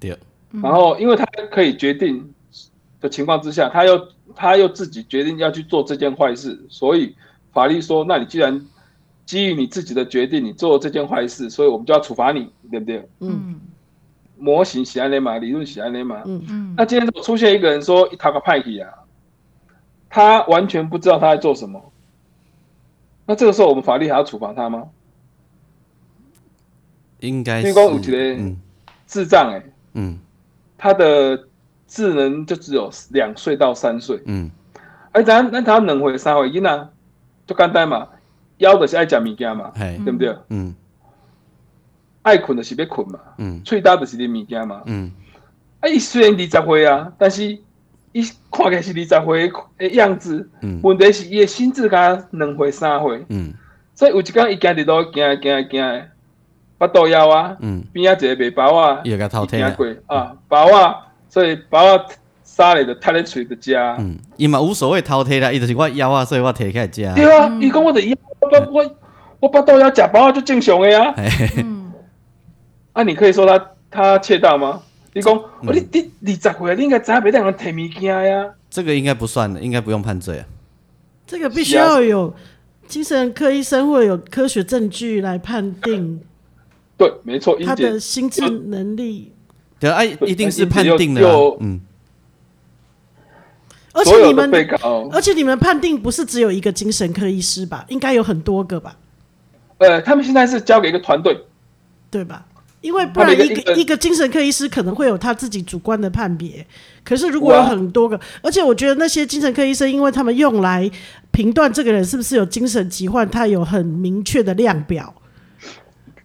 对。然后，因为他可以决定的情况之下，他又他又自己决定要去做这件坏事，所以法律说，那你既然基于你自己的决定，你做这件坏事，所以我们就要处罚你，对不对？嗯。模型喜安尼嘛，理论喜安尼嘛。嗯嗯。那今天出现一个人说他个派系啊，他完全不知道他在做什么，那这个时候我们法律还要处罚他吗？应该是，智障哎，嗯，他的智能就只有两岁到三岁，嗯，哎，咱咱他两岁三岁囡仔，就简单嘛，要的是爱食物件嘛，对不对？嗯，爱困的是要困嘛，嗯，最大的是啉物件嘛，嗯，啊，伊虽然二十岁啊，但是伊看起来是二十岁的样子，嗯，问题是伊的心智甲两岁三岁，嗯，所以有一天伊行伫路行行行。巴肚枵啊，边仔一个卖包啊，伊个偷听啊，包啊，所以包啊，沙咧就踢咧嘴就食。嗯，伊嘛无所谓偷听啦，伊就是我枵啊，所以我摕起来食。对啊，伊讲我的枵，我我我巴肚枵食包啊，就正常诶啊。嗯，啊，你可以说他他窃盗吗？你讲，你你二十岁，你应该知影袂当人摕物件呀。这个应该不算的，应该不用判罪啊。这个必须要有精神科医生或有科学证据来判定。(laughs) 对，没错，他的心智能力，对，啊，一定是判定的，嗯。而且你们，而且你们判定不是只有一个精神科医师吧？应该有很多个吧？呃，他们现在是交给一个团队，对吧？因为不然一个一个精神科医师可能会有他自己主观的判别，可是如果有很多个，而且我觉得那些精神科医生，因为他们用来评断这个人是不是有精神疾患，他有很明确的量表。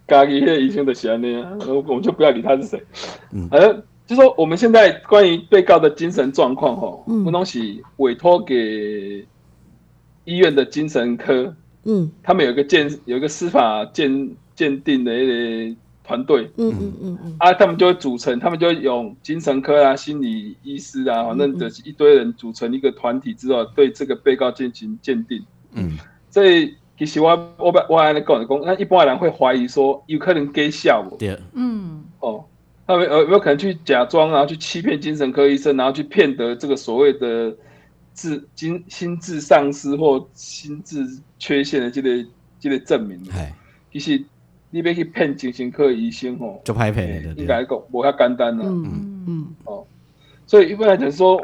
家己医生的是安尼啊，我我们就不要理他是谁。嗯，呃，就说我们现在关于被告的精神状况，哈，嗯，东西委托给医院的精神科，嗯，他们有一个鉴，有一个司法鉴鉴定的一个团队，嗯嗯。嗯嗯，啊，他们就会组成，他们就会用精神科啊、心理医师啊，反正就是一堆人组成一个团体之后，对这个被告进行鉴定，嗯，所以。其实我我我我来讲一讲，那一般人会怀疑说有可能假笑我，对，嗯，哦，他们有有没有可能去假装，然后去欺骗精神科医生，然后去骗得这个所谓的智精心智丧失或心智缺陷的这个这个证明？哎，其实你要去骗精神科医生哦，就拍骗的，应该讲不太简单了，嗯嗯，哦，所以一般来讲说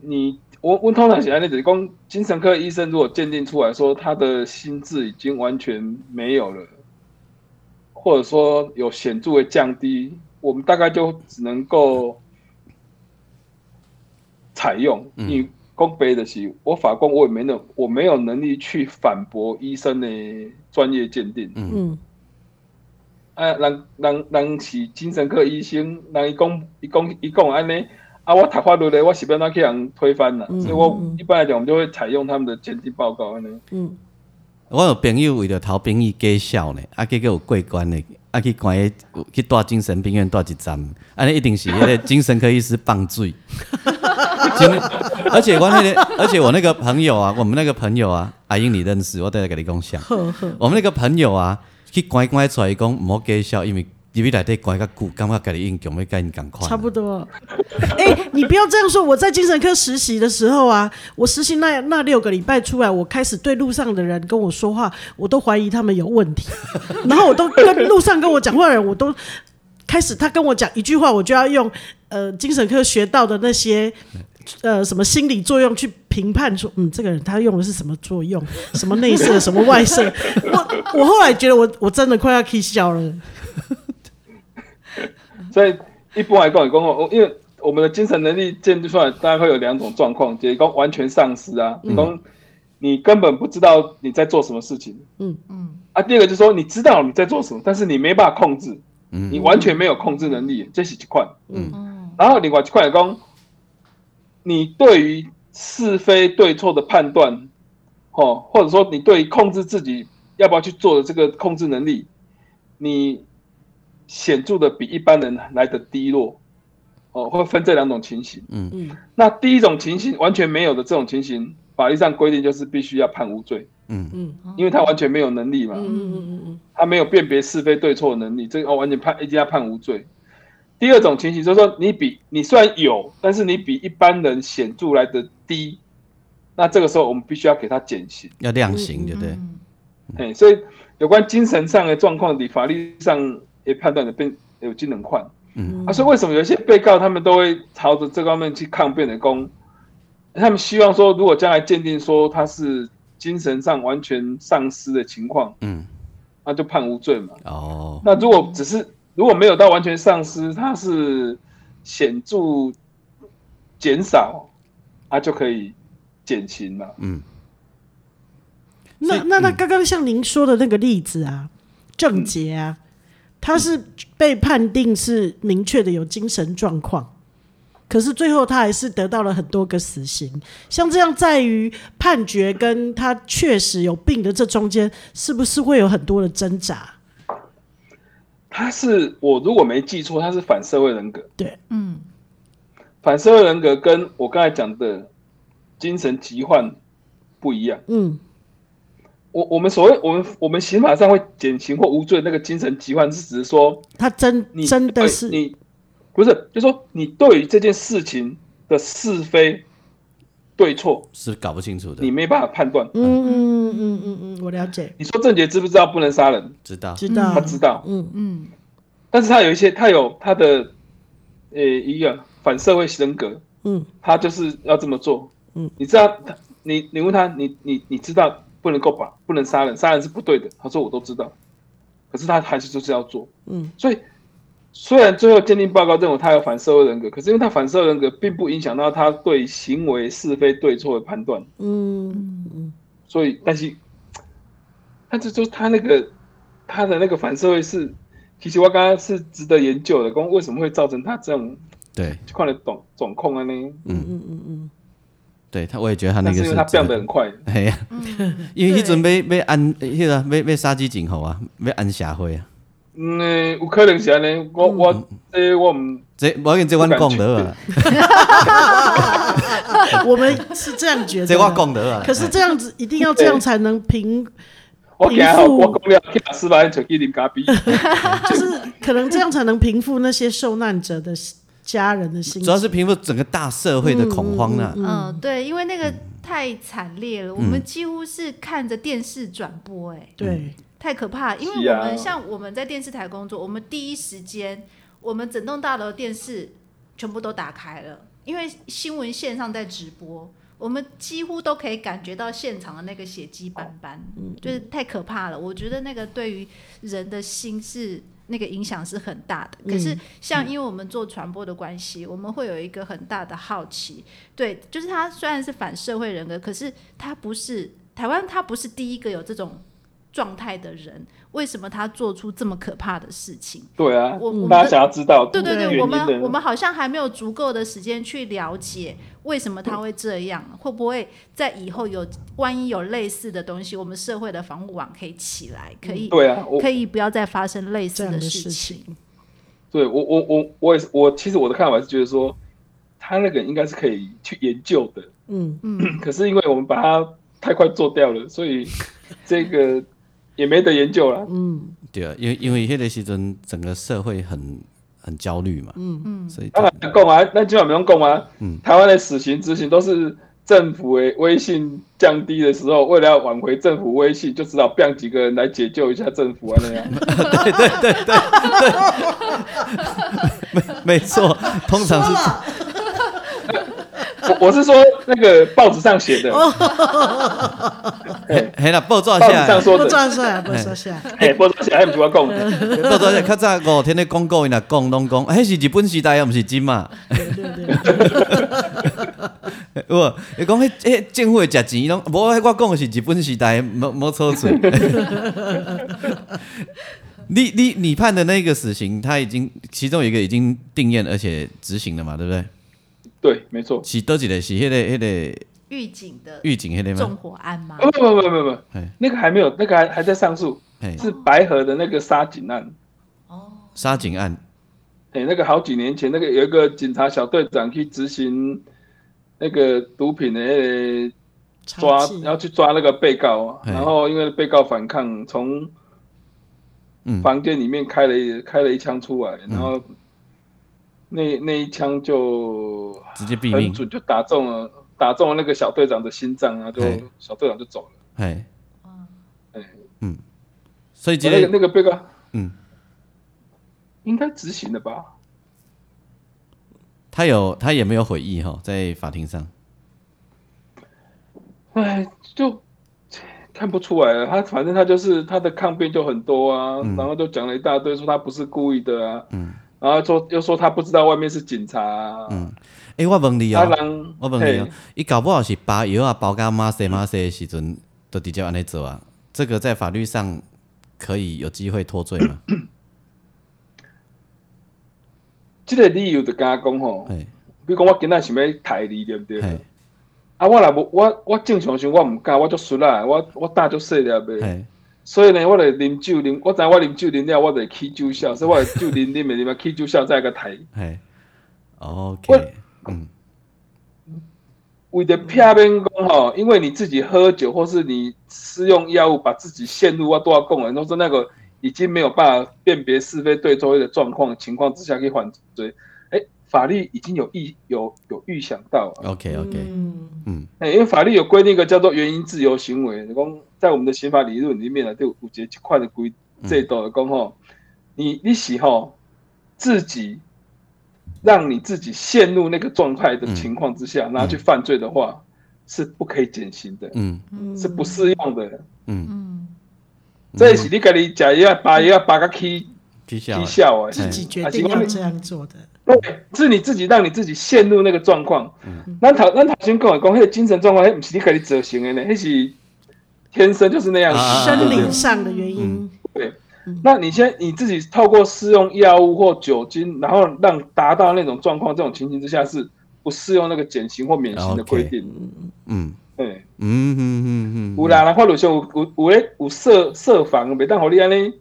你。我我通常写那就是讲，精神科医生如果鉴定出来说他的心智已经完全没有了，或者说有显著的降低，我们大概就只能够采用。你公背的是，我法官我也没能，我没有能力去反驳医生的专业鉴定。嗯，啊，人人人是精神科医生，人一讲伊讲伊讲安尼。啊，我读法律的，我是不要去人推翻了，嗯、所以我一般来讲，我们就会采用他们的鉴定报告安尼。嗯，我有朋友为了逃兵役假笑呢，啊，结果有过关的，啊，去关去带精神病院带一站，安尼一定是迄个精神科医师放水。(laughs) (laughs) 而且我那个，而且我那个朋友啊，我们那个朋友啊，阿英你认识，我等下跟你讲下。我们那个朋友啊，去关关出来讲唔好假笑，因为。你比来得关个久，感觉家己应该要跟你赶快。差不多。哎、欸，你不要这样说。我在精神科实习的时候啊，我实习那那六个礼拜出来，我开始对路上的人跟我说话，我都怀疑他们有问题。(laughs) 然后我都跟路上跟我讲话的人，我都开始他跟我讲一句话，我就要用呃精神科学到的那些呃什么心理作用去评判说，嗯，这个人他用的是什么作用，(laughs) 什么内射，(laughs) 什么外射。我我后来觉得我我真的快要气笑了。所以一般来讲，讲因为我们的精神能力建立出来，大概会有两种状况，就是讲完全丧失啊。嗯、你根本不知道你在做什么事情。嗯嗯啊，第二个就是说你知道你在做什么，但是你没办法控制，嗯。你完全没有控制能力，这是一块。嗯。然后另外一块讲，你对于是非对错的判断，哦，或者说你对于控制自己要不要去做的这个控制能力，你显著的比一般人来的低落，哦，会分这两种情形。嗯。嗯。那第一种情形完全没有的这种情形，法律上规定就是必须要判无罪，嗯嗯因为他完全没有能力嘛，嗯嗯嗯他没有辨别是非对错的能力，这个哦完全判一定要判无罪。第二种情形就是说，你比你虽然有，但是你比一般人显著来的低，那这个时候我们必须要给他减刑。要量刑，对不对？嗯哎，所以有关精神上的状况，你法律上也判断的变有技能换。嗯啊，所以为什么有一些被告他们都会朝着这方面去抗辩的攻？他们希望说，如果将来鉴定说他是精神上完全丧失的情况，嗯，那就判无罪嘛。哦，那如果只是如果没有到完全丧失，他是显著减少，他就可以减刑嘛。嗯。那那那刚刚像您说的那个例子啊，郑杰啊，他是被判定是明确的有精神状况，可是最后他还是得到了很多个死刑。像这样，在于判决跟他确实有病的这中间，是不是会有很多的挣扎？他是我如果没记错，他是反社会人格。对，嗯反社会人格跟我刚才讲的精神疾患不一样。嗯我我们所谓我们我们刑法上会减刑或无罪，那个精神疾患是指说他真真的是对你不是，就是说你对于这件事情的是非对错，是搞不清楚的你，没办法判断。嗯嗯嗯嗯嗯，我了解，你说郑杰知不知道不能杀人？知道，知道他知道，嗯嗯但是他有一些他有他的呃一个反社会人格，嗯他就是要这么做。嗯，你知道他你你问他你你你知道不能够把不能杀人，杀人是不对的。他说我都知道，可是他还是就是要做。嗯，所以虽然最后鉴定报告认为他有反社会人格，可是因为他反社会人格并不影响到他对行为是非对错的判断，嗯嗯所以但是，但是就他那个他的那个反社会是，其实我刚刚是值得研究的，讲为什么会造成他这种对。看了总总控啊呢？嗯。嗯嗯嗯，对，他我也觉得他那个是因为他变得很快。(laughs) 嘿呀，因为迄阵要要安迄个要要杀鸡儆猴啊，要安社会啊，嗯，有可能是安尼，我我诶我唔这无要紧，这阮讲的啊，(laughs) 我们是这样觉得，这我讲的啊，可是这样子一定要这样才能平，(laughs) 我惊好，平复。我讲了去打失败就去啉咖啡。(laughs) 就是可能这样才能平复那些受难者的家人的心。主要是平复整个大社会的恐慌啊。嗯，对，因为那个太惨烈了，我们几乎是看着电视转播，哎，对，太可怕了。因为我们像我们在电视台工作，我们第一时间，我们整栋大楼电视全部都打开了，因为新闻线上在直播，我们几乎都可以感觉到现场的那个血迹斑斑，嗯就是太可怕了。我觉得那个对于人的心是那个影响是很大的。可是像因为我们做传播的关系，我们会有一个很大的好奇，对，就是他虽然是反社会人格，可是他不是台湾，他不是第一个有这种状态的人，为什么他做出这么可怕的事情？对啊我我，大家想要知道对对对，我们我们好像还没有足够的时间去了解为什么他会这样，会不会在以后有万一有类似的东西，我们社会的防护网可以起来，可以对啊，我可以不要再发生类似的事事情。对我我我我也是我其实我的看法是觉得说，他那个应该是可以去研究的，嗯，嗯，(clears throat) 可是因为我们把它太快做掉了，所以这个也没得研究了。嗯，对啊，因为因为迄个时阵整个社会很很焦虑嘛，嗯嗯，所以当然讲啊，那今晚不用讲啊。嗯台湾的死刑执行都是政府的威信降低的时候，为了要挽回政府威信，就只好变几个人来解救一下政府啊那样 (laughs) 对对对对。没错，(laughs) 通常是我我是说那个报纸上写的，(laughs) 嘿，嘿啦，报纸报纸上写，说的，不抓下，不抓下。嘿，报纸写还 (laughs) 不是我讲的，(laughs) 报纸写，较早五天的广告，伊若讲拢讲，迄是日本时代，又毋是真嘛。对对对，(laughs) 有无？伊讲迄迄政府会食钱，拢无。迄我讲的是日本时代，冇冇错错。你你你判的那个死刑，他已经其中有一个已经定谳而且执行了嘛，对不对？对，没错。是多几个？是迄个迄个预警的预警迄个纵？火案吗？不不不不不。不，那个还没有，那个还还在上诉，是白河的那个杀警案。哦，杀警案，哎，那个好几年前，那个有一个警察小队长去执行那个毒品的抓然后去抓那个被告，然后因为被告反抗，从嗯，房间里面开了一开了一枪出来，然后那那一枪就直接毙很命，准，就打中了打中了那个小队长的心脏啊，就小队长就走了。哎，哎，所以今那个那个被告嗯，应该执行了吧？他有他也没有悔意哈，在法庭上，哎，就看不出来了。他反正他就是他的抗辩就很多啊，嗯。然后就讲了一大堆，说他不是故意的啊，嗯。然后说又说他不知道外面是警察啊，嗯，诶，我问你哦，人我问你哦嘿，伊搞不好是包药啊，包甲马西马西的时阵，都直接安尼做啊，这个在法律上可以有机会脱罪吗？即个理由就跟他讲吼，嘿，比如讲我今仔想要抬你，对不对？嘿，啊，我若无我我正常时我毋敢，我足输啦，我我胆足细粒的，嘿，所以呢，我就啉酒啉，我知我啉酒啉了，我就起酒痟，所以我就酒啉啉诶啉啊，起酒痟再个抬。嘿，OK，嗯，为了片面讲吼，因为你自己喝酒或是你施用药物，把自己陷入啊多少供人都是那个已经没有办法辨别是非对错的状况情况之下去犯罪，哎，法律已经有预有有预想到啊，OK OK，嗯，嗯。哎，因为法律有规定一个叫做原因自由行为，讲在我们的刑法理论里面呢，就有一一块的规制度的讲吼，你你是吼自己让你自己陷入那个状态的情况之下，然后去犯罪的话，是不可以减刑的，嗯。是不适用的。嗯，嗯，这是你家己食药把药把个起踢笑。起，笑哎，自己决定要这样做的。对，是你自己让你自己陷入那个状况。那头那头先跟我讲，那个精神状况，那不是你家己造成的呢，那是天生就是那样。啊生理上的原因，对，那你先你自己透过试用药物或酒精，然后让达到那种状况，这种情形之下是不适用那个减刑或免刑的规定。嗯。对，嗯嗯嗯嗯，有啦，那法律上有有有咧有设设防，袂当互你安尼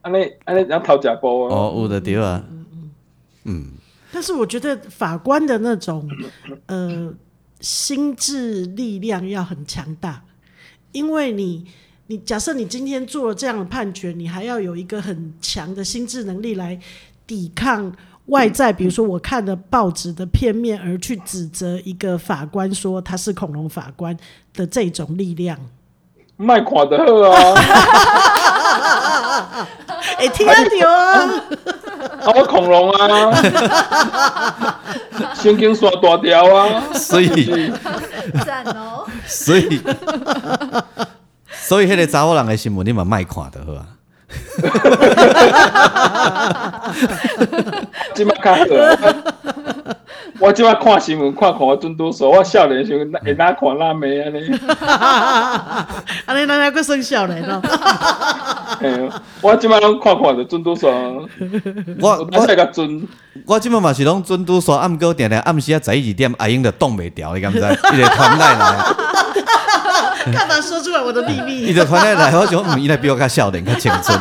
安尼安尼然后偷食步啊。哦，有的对啊，嗯。但是我觉得法官的那种呃心智力量要很强大，因为你你假设你今天做了这样的判决，你还要有一个很强的心智能力来抵抗外在，比如说我看的报纸的片面而去指责一个法官说他是恐龙法官的这种力量。卖看得好啊，哎、听到啊！(laughs) 啊我恐龙啊，神经刷大条啊，所以 (laughs) 赞哦，所以所以迄个查某人的新闻你嘛莫看就好啊，即摆较好啊。我即摆看新闻，看看我准拄数，我少年时候会哪看哪妹安尼。(laughs) 安尼咱还佫算少年哦。嘿我即摆拢看看着准拄数，我我会较准？我即摆嘛是拢准拄煞，暗过定定暗时啊十一二点，阿英就挡袂牢，你敢知？(laughs) 伊就传来来，(laughs) 干嘛说出来我的秘密？你的团队来，我想嗯，伊来比我较少年较青春，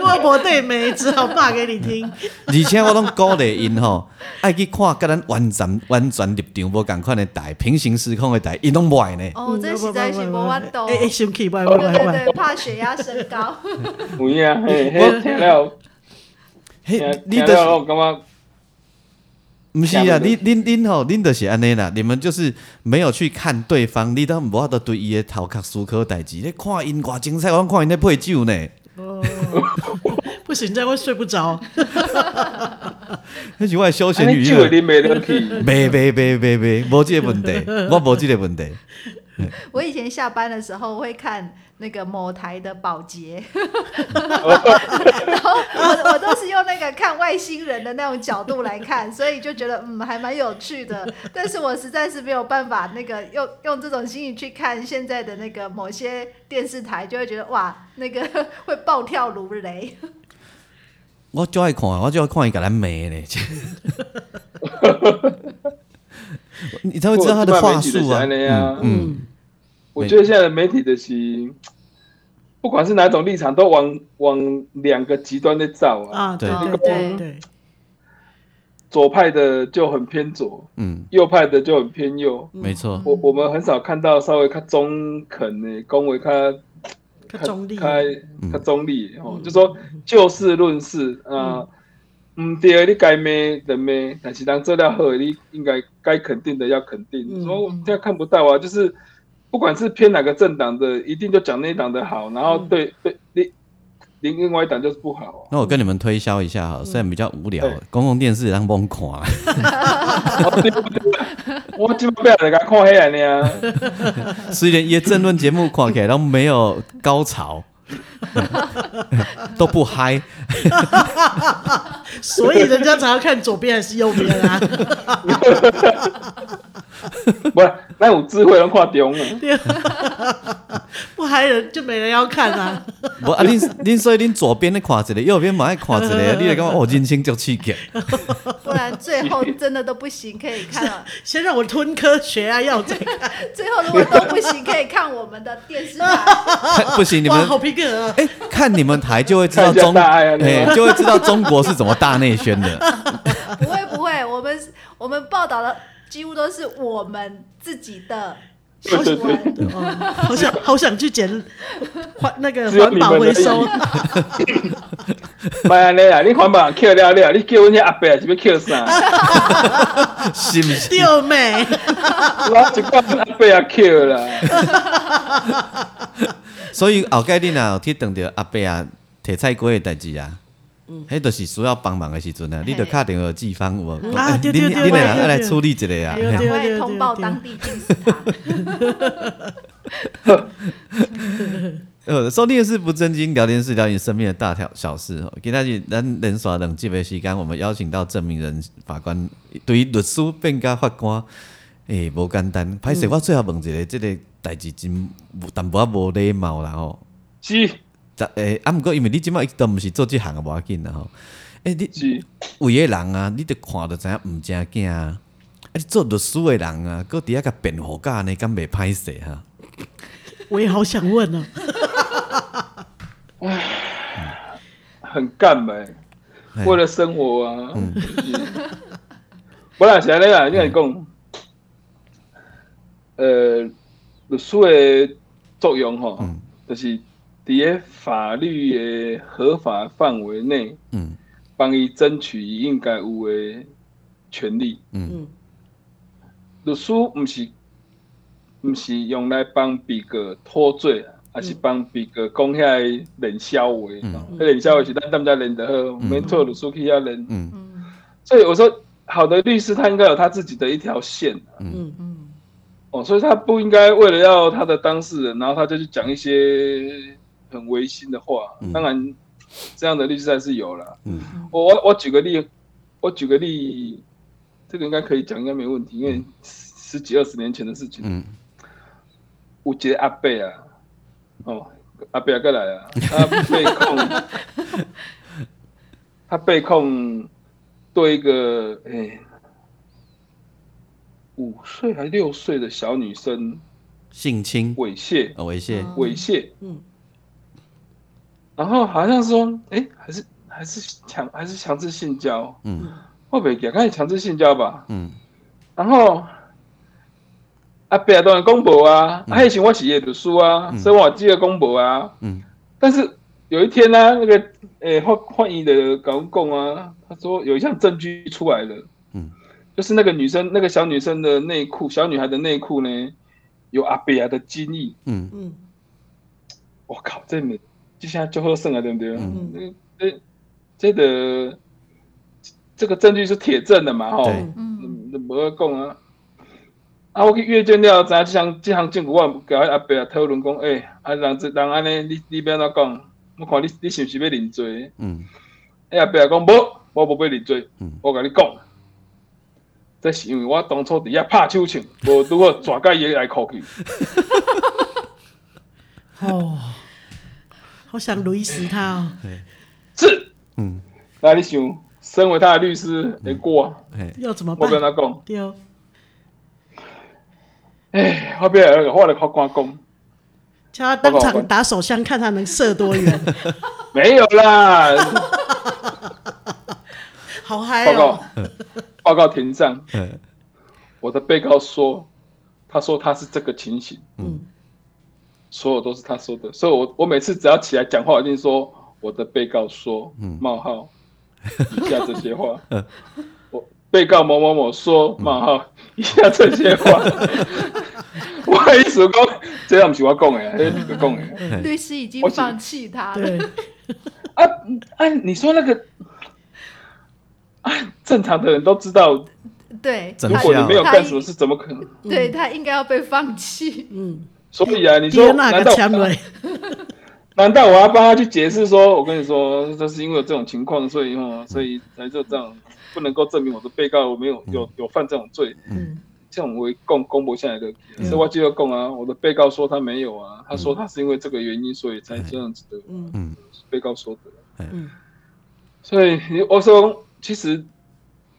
我无对没，只好骂给你听。而且我拢鼓励因吼，爱去看甲咱完全完全立场无共款的台，平行时空的台，因拢无爱呢。哦，这实在是无法度，哎哎，生气，喂喂对喂喂。对，怕血压升高，(laughs) 有影，嘿，嘿，听了，嘿听，你的我感觉不是啊，你恁恁吼，恁就是安尼啦，你们就是没有去看对方，你都无法度对伊的头壳思考代志。你看因偌精彩，我看因咧配酒呢，哦，(laughs) 不行，这样会睡不着。(laughs) 那是我的休闲娱乐。啉袂落去。袂袂袂袂袂，无这个问题，我无这个问题。我以前下班的时候会看那个某台的保洁，(laughs) 然后我我都是用那个看外星人的那种角度来看，所以就觉得嗯还蛮有趣的。但是我实在是没有办法那个用用这种心情去看现在的那个某些电视台，就会觉得哇那个会暴跳如雷。我就爱看，我就爱看伊甲咱骂咧。(laughs) 你才会知道他的话术啊。嗯，嗯，我觉得现在的媒体的是，不管是哪种立场，都往往两个极端的造啊。啊，对对对对。左派的就很偏左，嗯，右派的就很偏右。没错。我我们很少看到稍微看中肯的，恭维他。中立，开较中立哦，就说就事论事啊，嗯，对，你该骂的骂，但是当做了好，你应该该肯定的要肯定。所以我们现在看不到啊，就是不管是偏哪个政党的，一定就讲那一党的好，然后对对另另外一党就是不好。那我跟你们推销一下哈，虽然比较无聊，公共电视让崩看。我基本上在家看黑人呀。(laughs) 虽然一政论节目看起来都没有高潮，(laughs) 都不嗨，(laughs) 所以人家才要看左边还是右边啊？不，那有智慧人看中了。不嗨人就没人要看啊。(laughs) 不啊，恁恁所以恁左边的看一个，右边嘛爱看一个，你来讲我，人生就刺激。(laughs) 不然最后真的都不行，可以看了。(laughs) 先让我吞科学啊，要再看。最后如果都不行，可以看我们的电视台。不行，你们好皮革。哎，看你们台就会知道中，哎，就会知道中国是怎么大内宣的。不会不会，我们我们报道的。几乎都是我们自己的好想好想去捡环那个环保回收。妈呀，你啊，你环保扣了了，你叫我阿伯是要扣啥？是不是？丢妹，我一讲阿伯也扣了。所以后盖你呐，去等着阿伯啊，提菜瓜的代志啊。嗯，迄著是需要帮忙的时阵啊，你著敲电话寄方有无？啊，对 (laughs) 对对，你你来来处理一下啊，赶快通报当地警察。呃，收听的是不正经聊天室，聊你身边的大条小事哦。今天咱连续两集的时间，我们邀请到证明人法官，对于律师变甲法官，诶、欸，无简单。歹势，我最后问一个，这个代志真有淡薄仔无礼貌啦吼。是。诶、欸，啊，毋过因为你即摆都毋是做即行诶，无要紧啦吼。诶、欸，你有诶人啊，你着看着知影毋正经啊。啊，你做律师诶人啊，搁伫遐甲辩护甲安尼，敢袂歹势哈？我也好想问啊。唉，很干呗，为了生活啊。不然啥咧啊？你来讲，呃，律师诶作用吼，嗯、就是。在法律的合法范围内，嗯，帮伊争取伊应该有的权利，嗯，律师不是不是用来帮别个脱罪，还是帮别个讲遐冷笑话，嗯，冷笑话是咱大家练得好，没错，律师可以要练，嗯。嗯，所以我说，好的律师他应该有他自己的一条线，嗯嗯，哦，所以他不应该为了要他的当事人，然后他就去讲一些。很违心的话，当然这样的律师还是有了。嗯，我我我举个例，我举个例，这个应该可以讲，应该没问题，因为十几二十年前的事情。嗯，有一个阿贝啊，哦，阿伯过来啊，他被控，(laughs) 他被控对一个哎五岁还六岁的小女生性侵？猥亵，猥亵。猥亵，嗯。然后好像说，哎，还是还是强还是强制性交，嗯，会不会给他强制性交吧，嗯，然后阿伯当然公婆啊，还请我写读书啊，所以我记得公婆啊，嗯，但是有一天呢、啊，那个诶换换译的公共啊，他说有一项证据出来了，嗯，就是那个女生那个小女生的内裤，小女孩的内裤呢，有阿伯的精液，嗯嗯，我靠，这没。就现在就好胜啊，对不对？嗯，这这个这个证据是铁证的嘛，吼。嗯，那不要讲啊。啊，我去阅卷了，知影这项这项政府，我甲阿伯啊讨论讲，诶、欸，啊人这人安尼，你你要安怎讲？我看你你是不是要认罪？嗯，哎阿伯啊讲无，我无要认罪。嗯，我甲你讲，这是因为我当初伫遐拍手枪，无拄好抓甲伊来哭去。(laughs) 哦，好想雷死他哦。是，嗯，那你想，身为他的律师，会过？要怎么办？我跟他讲。对。哎，后边我来法官公，叫他当场打手枪，看他能射多远。(laughs) 没有啦。好嗨哦！报告庭上，我的被告说，他说他是这个情形，嗯，所有都是他说的，所以我我每次只要起来讲话，我一定说我的被告说，冒号，(laughs) 以下这些话，我被告某某某说，冒号，(laughs) 以下这些话。(laughs) 我意思讲，这样不是我讲的，是你讲的。律师已经放弃他了。啊啊！你说那个啊，正常的人都知道。对，如果你没有干什么事，怎么可能？对他应该要被放弃。嗯。所以啊，你说难道 (laughs) 难道我要帮他去解释说，我跟你说，这是因为有这种情况，所以哈，所以才就这样，不能够证明我的被告我没有有有犯这种罪。嗯。这种为供公布下来的，所以我就要供啊，我的被告说他没有啊，他说他是因为这个原因，所以才这样子的。嗯，被告说的。嗯，所以我说，其实，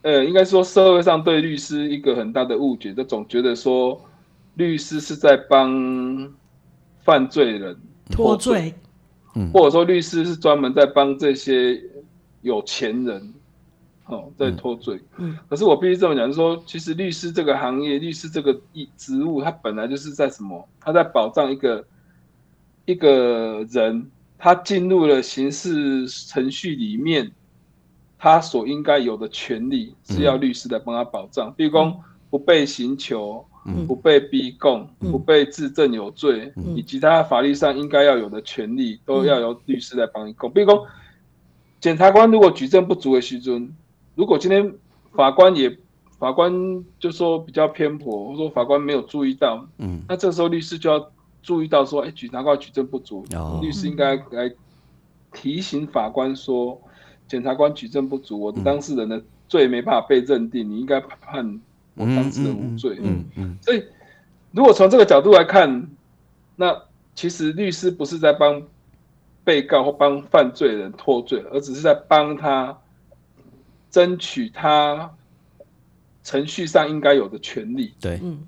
呃，应该说社会上对律师一个很大的误解，就总觉得说律师是在帮犯罪人脱罪，嗯，或者说律师是专门在帮这些有钱人。哦，在脱罪。嗯，可是我必须这么讲，就是说，其实律师这个行业，律师这个一职务，他本来就是在什么？他在保障一个一个人，他进入了刑事程序里面，他所应该有的权利，是要律师来帮他保障。比如说，不被刑求，不被逼供，不被自证有罪，以及他法律上应该要有的权利，都要由律师来帮你供。比如说，检察官如果举证不足的时尊，如果今天法官也法官就说比较偏颇，或说法官没有注意到，嗯，那这时候律师就要注意到说，哎，检察官举证不足，哦、律师应该来提醒法官说，检察官举证不足，我的当事人的罪没办法被认定，你应该判我当事人无罪，嗯嗯，嗯，嗯，所以如果从这个角度来看，那其实律师不是在帮被告或帮犯罪人脱罪，而只是在帮他。争取他程序上应该有的权利，对，嗯，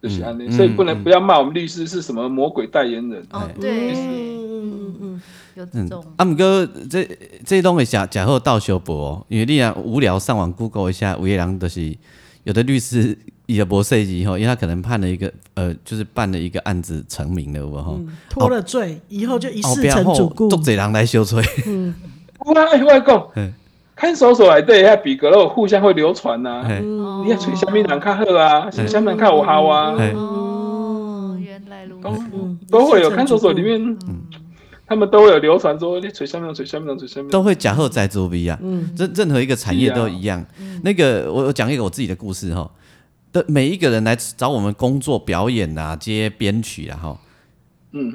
就是安内，所以不能不要骂我们律师是什么魔鬼代言人，哦，对，嗯嗯嗯，有这种。啊，毋过这这东西假假货盗修博哦，因为你啊无聊上网 Google 一下，有些人都是有的律师也博设计以后，因为他可能判了一个呃，就是办了一个案子成名了，我吼脱了罪以后就一世成主顾，做贼人来修罪，嗯，我爱我爱讲。看守所来对，下比格都互相会流传呐。你要吹香槟人较好啊，香槟人较有效啊。哦，原来如此。都会有看守所里面，他们都会有流传说你吹下面，吹下面，吹下面。都会假货在作弊啊。任任何一个产业都一样。那个我我讲一个我自己的故事哈。的每一个人来找我们工作表演啊，接编曲啊哈。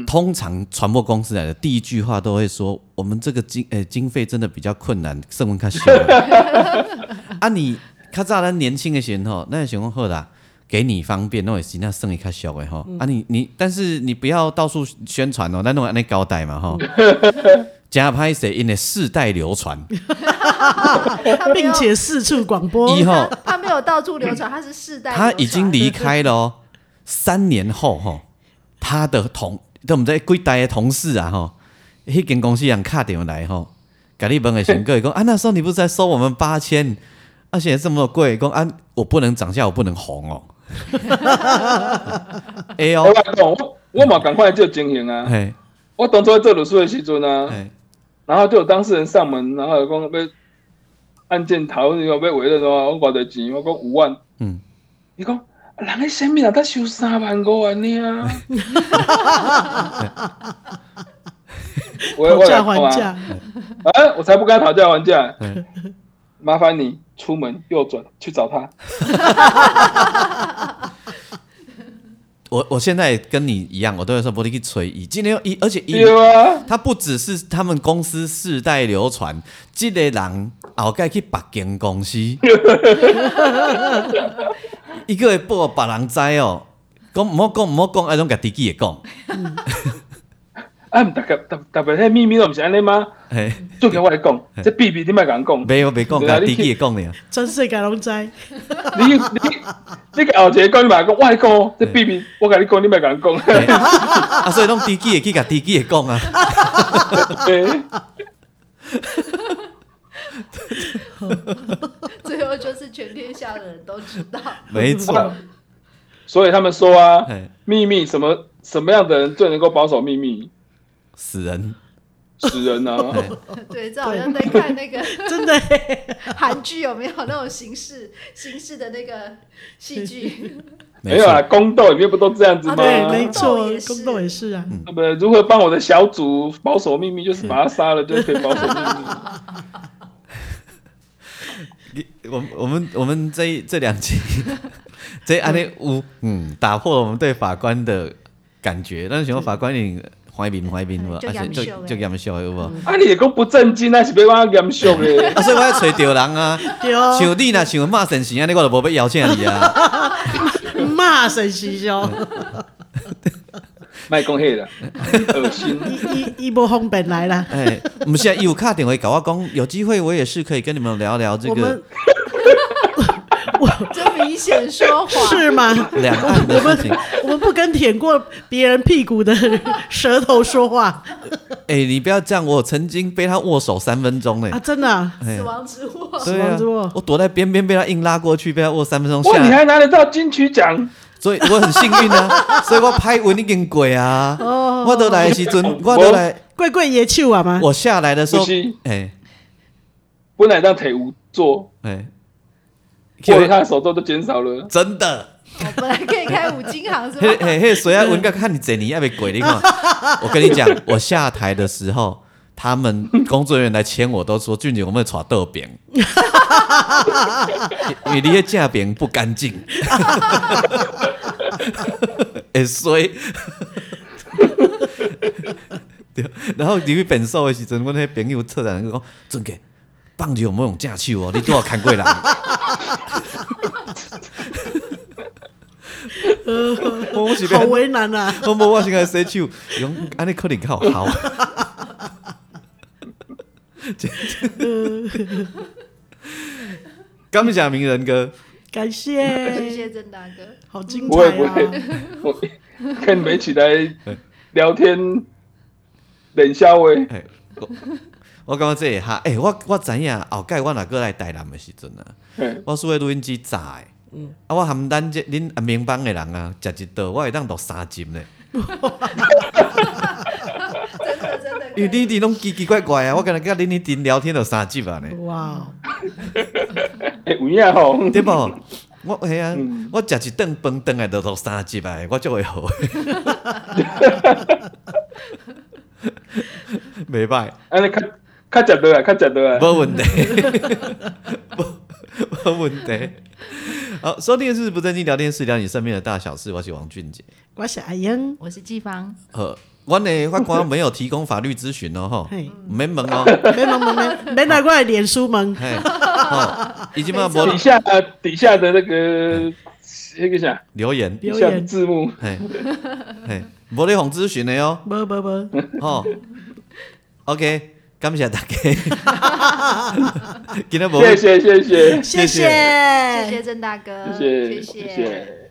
通常传播公司来的第一句话都会说：“我们这个经诶、欸、经费真的比较困难，圣文卡少。(laughs) ”啊，你较早咱年轻的时候，那情况好啦，给你方便，那也是那剩一卡小的哈。啊你，你你，但是你不要到处宣传哦，那弄安尼交代嘛哈。加拍谁因为世代流传，(laughs) 并且四处广播。以后他没有到处流传，他是世代。他已经离开了哦，三年后哈，他的同。都毋知几代的同事啊吼，迄间公司人卡电话来吼，甲你问的钱贵，讲 (laughs) 啊那时候你不是在收我们八千，啊现在这么贵，讲啊我不能涨价，我不能红哦。(laughs) 哎呦，我我我嘛赶快就经营啊，我当初在做律师的时阵啊，然后就有当事人上门，然后讲要案件讨论要要委任的话，我偌多钱，我讲五万，嗯，你讲。人喺身边啊，他收三万五万呢。讨价还价，哎，我才不跟他讨价还价。麻烦你出门右转去找他。(laughs) 我我现在跟你一样，我都会说不离去吹伊，今天一而且伊，啊、他不只是他们公司世代流传，这个人后盖去别间公司，(laughs) 一个会报别人知哦，讲唔好讲唔好讲，爱拢甲自己也讲。啊，特别特特别，迄秘密都唔是安尼吗？嘿，就给我来讲，这秘密你莫甲讲，没有没讲，甲自己也讲尔。全世界拢知。你你你个后一个讲，你莫讲，我来讲，这秘密我甲你讲，你莫甲讲。啊，所以拢自己也去甲自己也讲啊。最后就是全天下的人都知道。没错。所以他们说啊，秘密什么什么样的人最能够保守秘密？死人，死人啊！(laughs) 对，这好像在看那个 (laughs) 真的 (laughs) 韩剧，有没有那种形式形式的那个戏剧？没有啊，宫斗里面不都这样子吗？对，没错，宫斗也是啊。对不对？如何帮我的小组保守秘密？就是把他杀了就可以保守秘密。我我们我们这这两集，这安尼有嗯，打破了我们对法官的感觉。但是想法官你。怀民怀民，而且就就严肃有无？啊，你讲不正经，那是要我严肃嘞。(laughs) 啊，所以我要找着人啊。(laughs) 对哦。像你若像骂神时，安尼我就无要邀请你啊。(laughs) 骂神时哟。卖讲迄啦，恶心。伊伊伊无方便来啦。哎，毋是啊，伊有打电话甲我讲，有机会我也是可以跟你们聊聊这个。真明显说谎是吗？两岸的事情，我们不跟舔过别人屁股的舌头说话。哎、欸，你不要这样，我曾经被他握手三分钟呢。啊，真的、啊？死亡之握，啊、死亡之握。我躲在边边被他硬拉过去，被他握三分钟。哇，你还拿得到金曲奖，所以我很幸运啊。(laughs) 所以我拍文已经过啊。哦。我都来的时阵，我都来。贵贵也去啊吗？我下来的时候，哎、欸，本来让腿无做，哎、欸。因为他的手肘都减少了，真的。我本来可以开五金行，是吧？嘿嘿嘿，谁要文哥看你这里要被鬼？你看，(laughs) 我跟你讲，我下台的时候，他们工作人员来签我，都说俊杰，我们抓豆饼，(laughs) 因为你的架饼不干净。(laughs) 哎，所以，然后你去变瘦的时阵，我那些朋友策展人讲，俊杰。棒球有没有用假手哦？你都要看过来。好为难啊！我冇我先来洗手，用安尼可能较好。(laughs) 感谢名人哥，感谢谢谢郑大哥，好精彩啊！我跟你们一起来聊天冷笑话。(laughs) 我感觉这哈，诶、欸，我我知影后盖我若过来台南的时阵啊，嗯、我属于录音机炸的，嗯、啊，我含咱这恁阿明帮的人啊，食一道我会当录三集呢。真的真的，因为你哋拢奇奇怪怪啊，我跟恁恁恁聊天就三集啊呢。哇，诶，有影吼，对不？我系啊，嗯、我食一顿饭顿来就录三集啊，我就会好。没办法，安尼较。较食多啊，较食多啊，无问题，(laughs) (laughs) (laughs) (laughs) 问题。好，收听的是不正经聊天室，聊你身边的大小事。我是王俊杰，我是阿英，我是季芳。呃，我呢法官没有提供法律咨询哦，哈，没门哦，没门没门，没拿过来脸书门。哦，已经把底下底下的那个那个啥？留言。留言字幕，嘿，嘿，没得红咨询的哟，不不不，哦，OK。感谢大家，(laughs) 谢谢谢谢。谢谢。谢谢。谢郑大哥，谢谢。谢谢。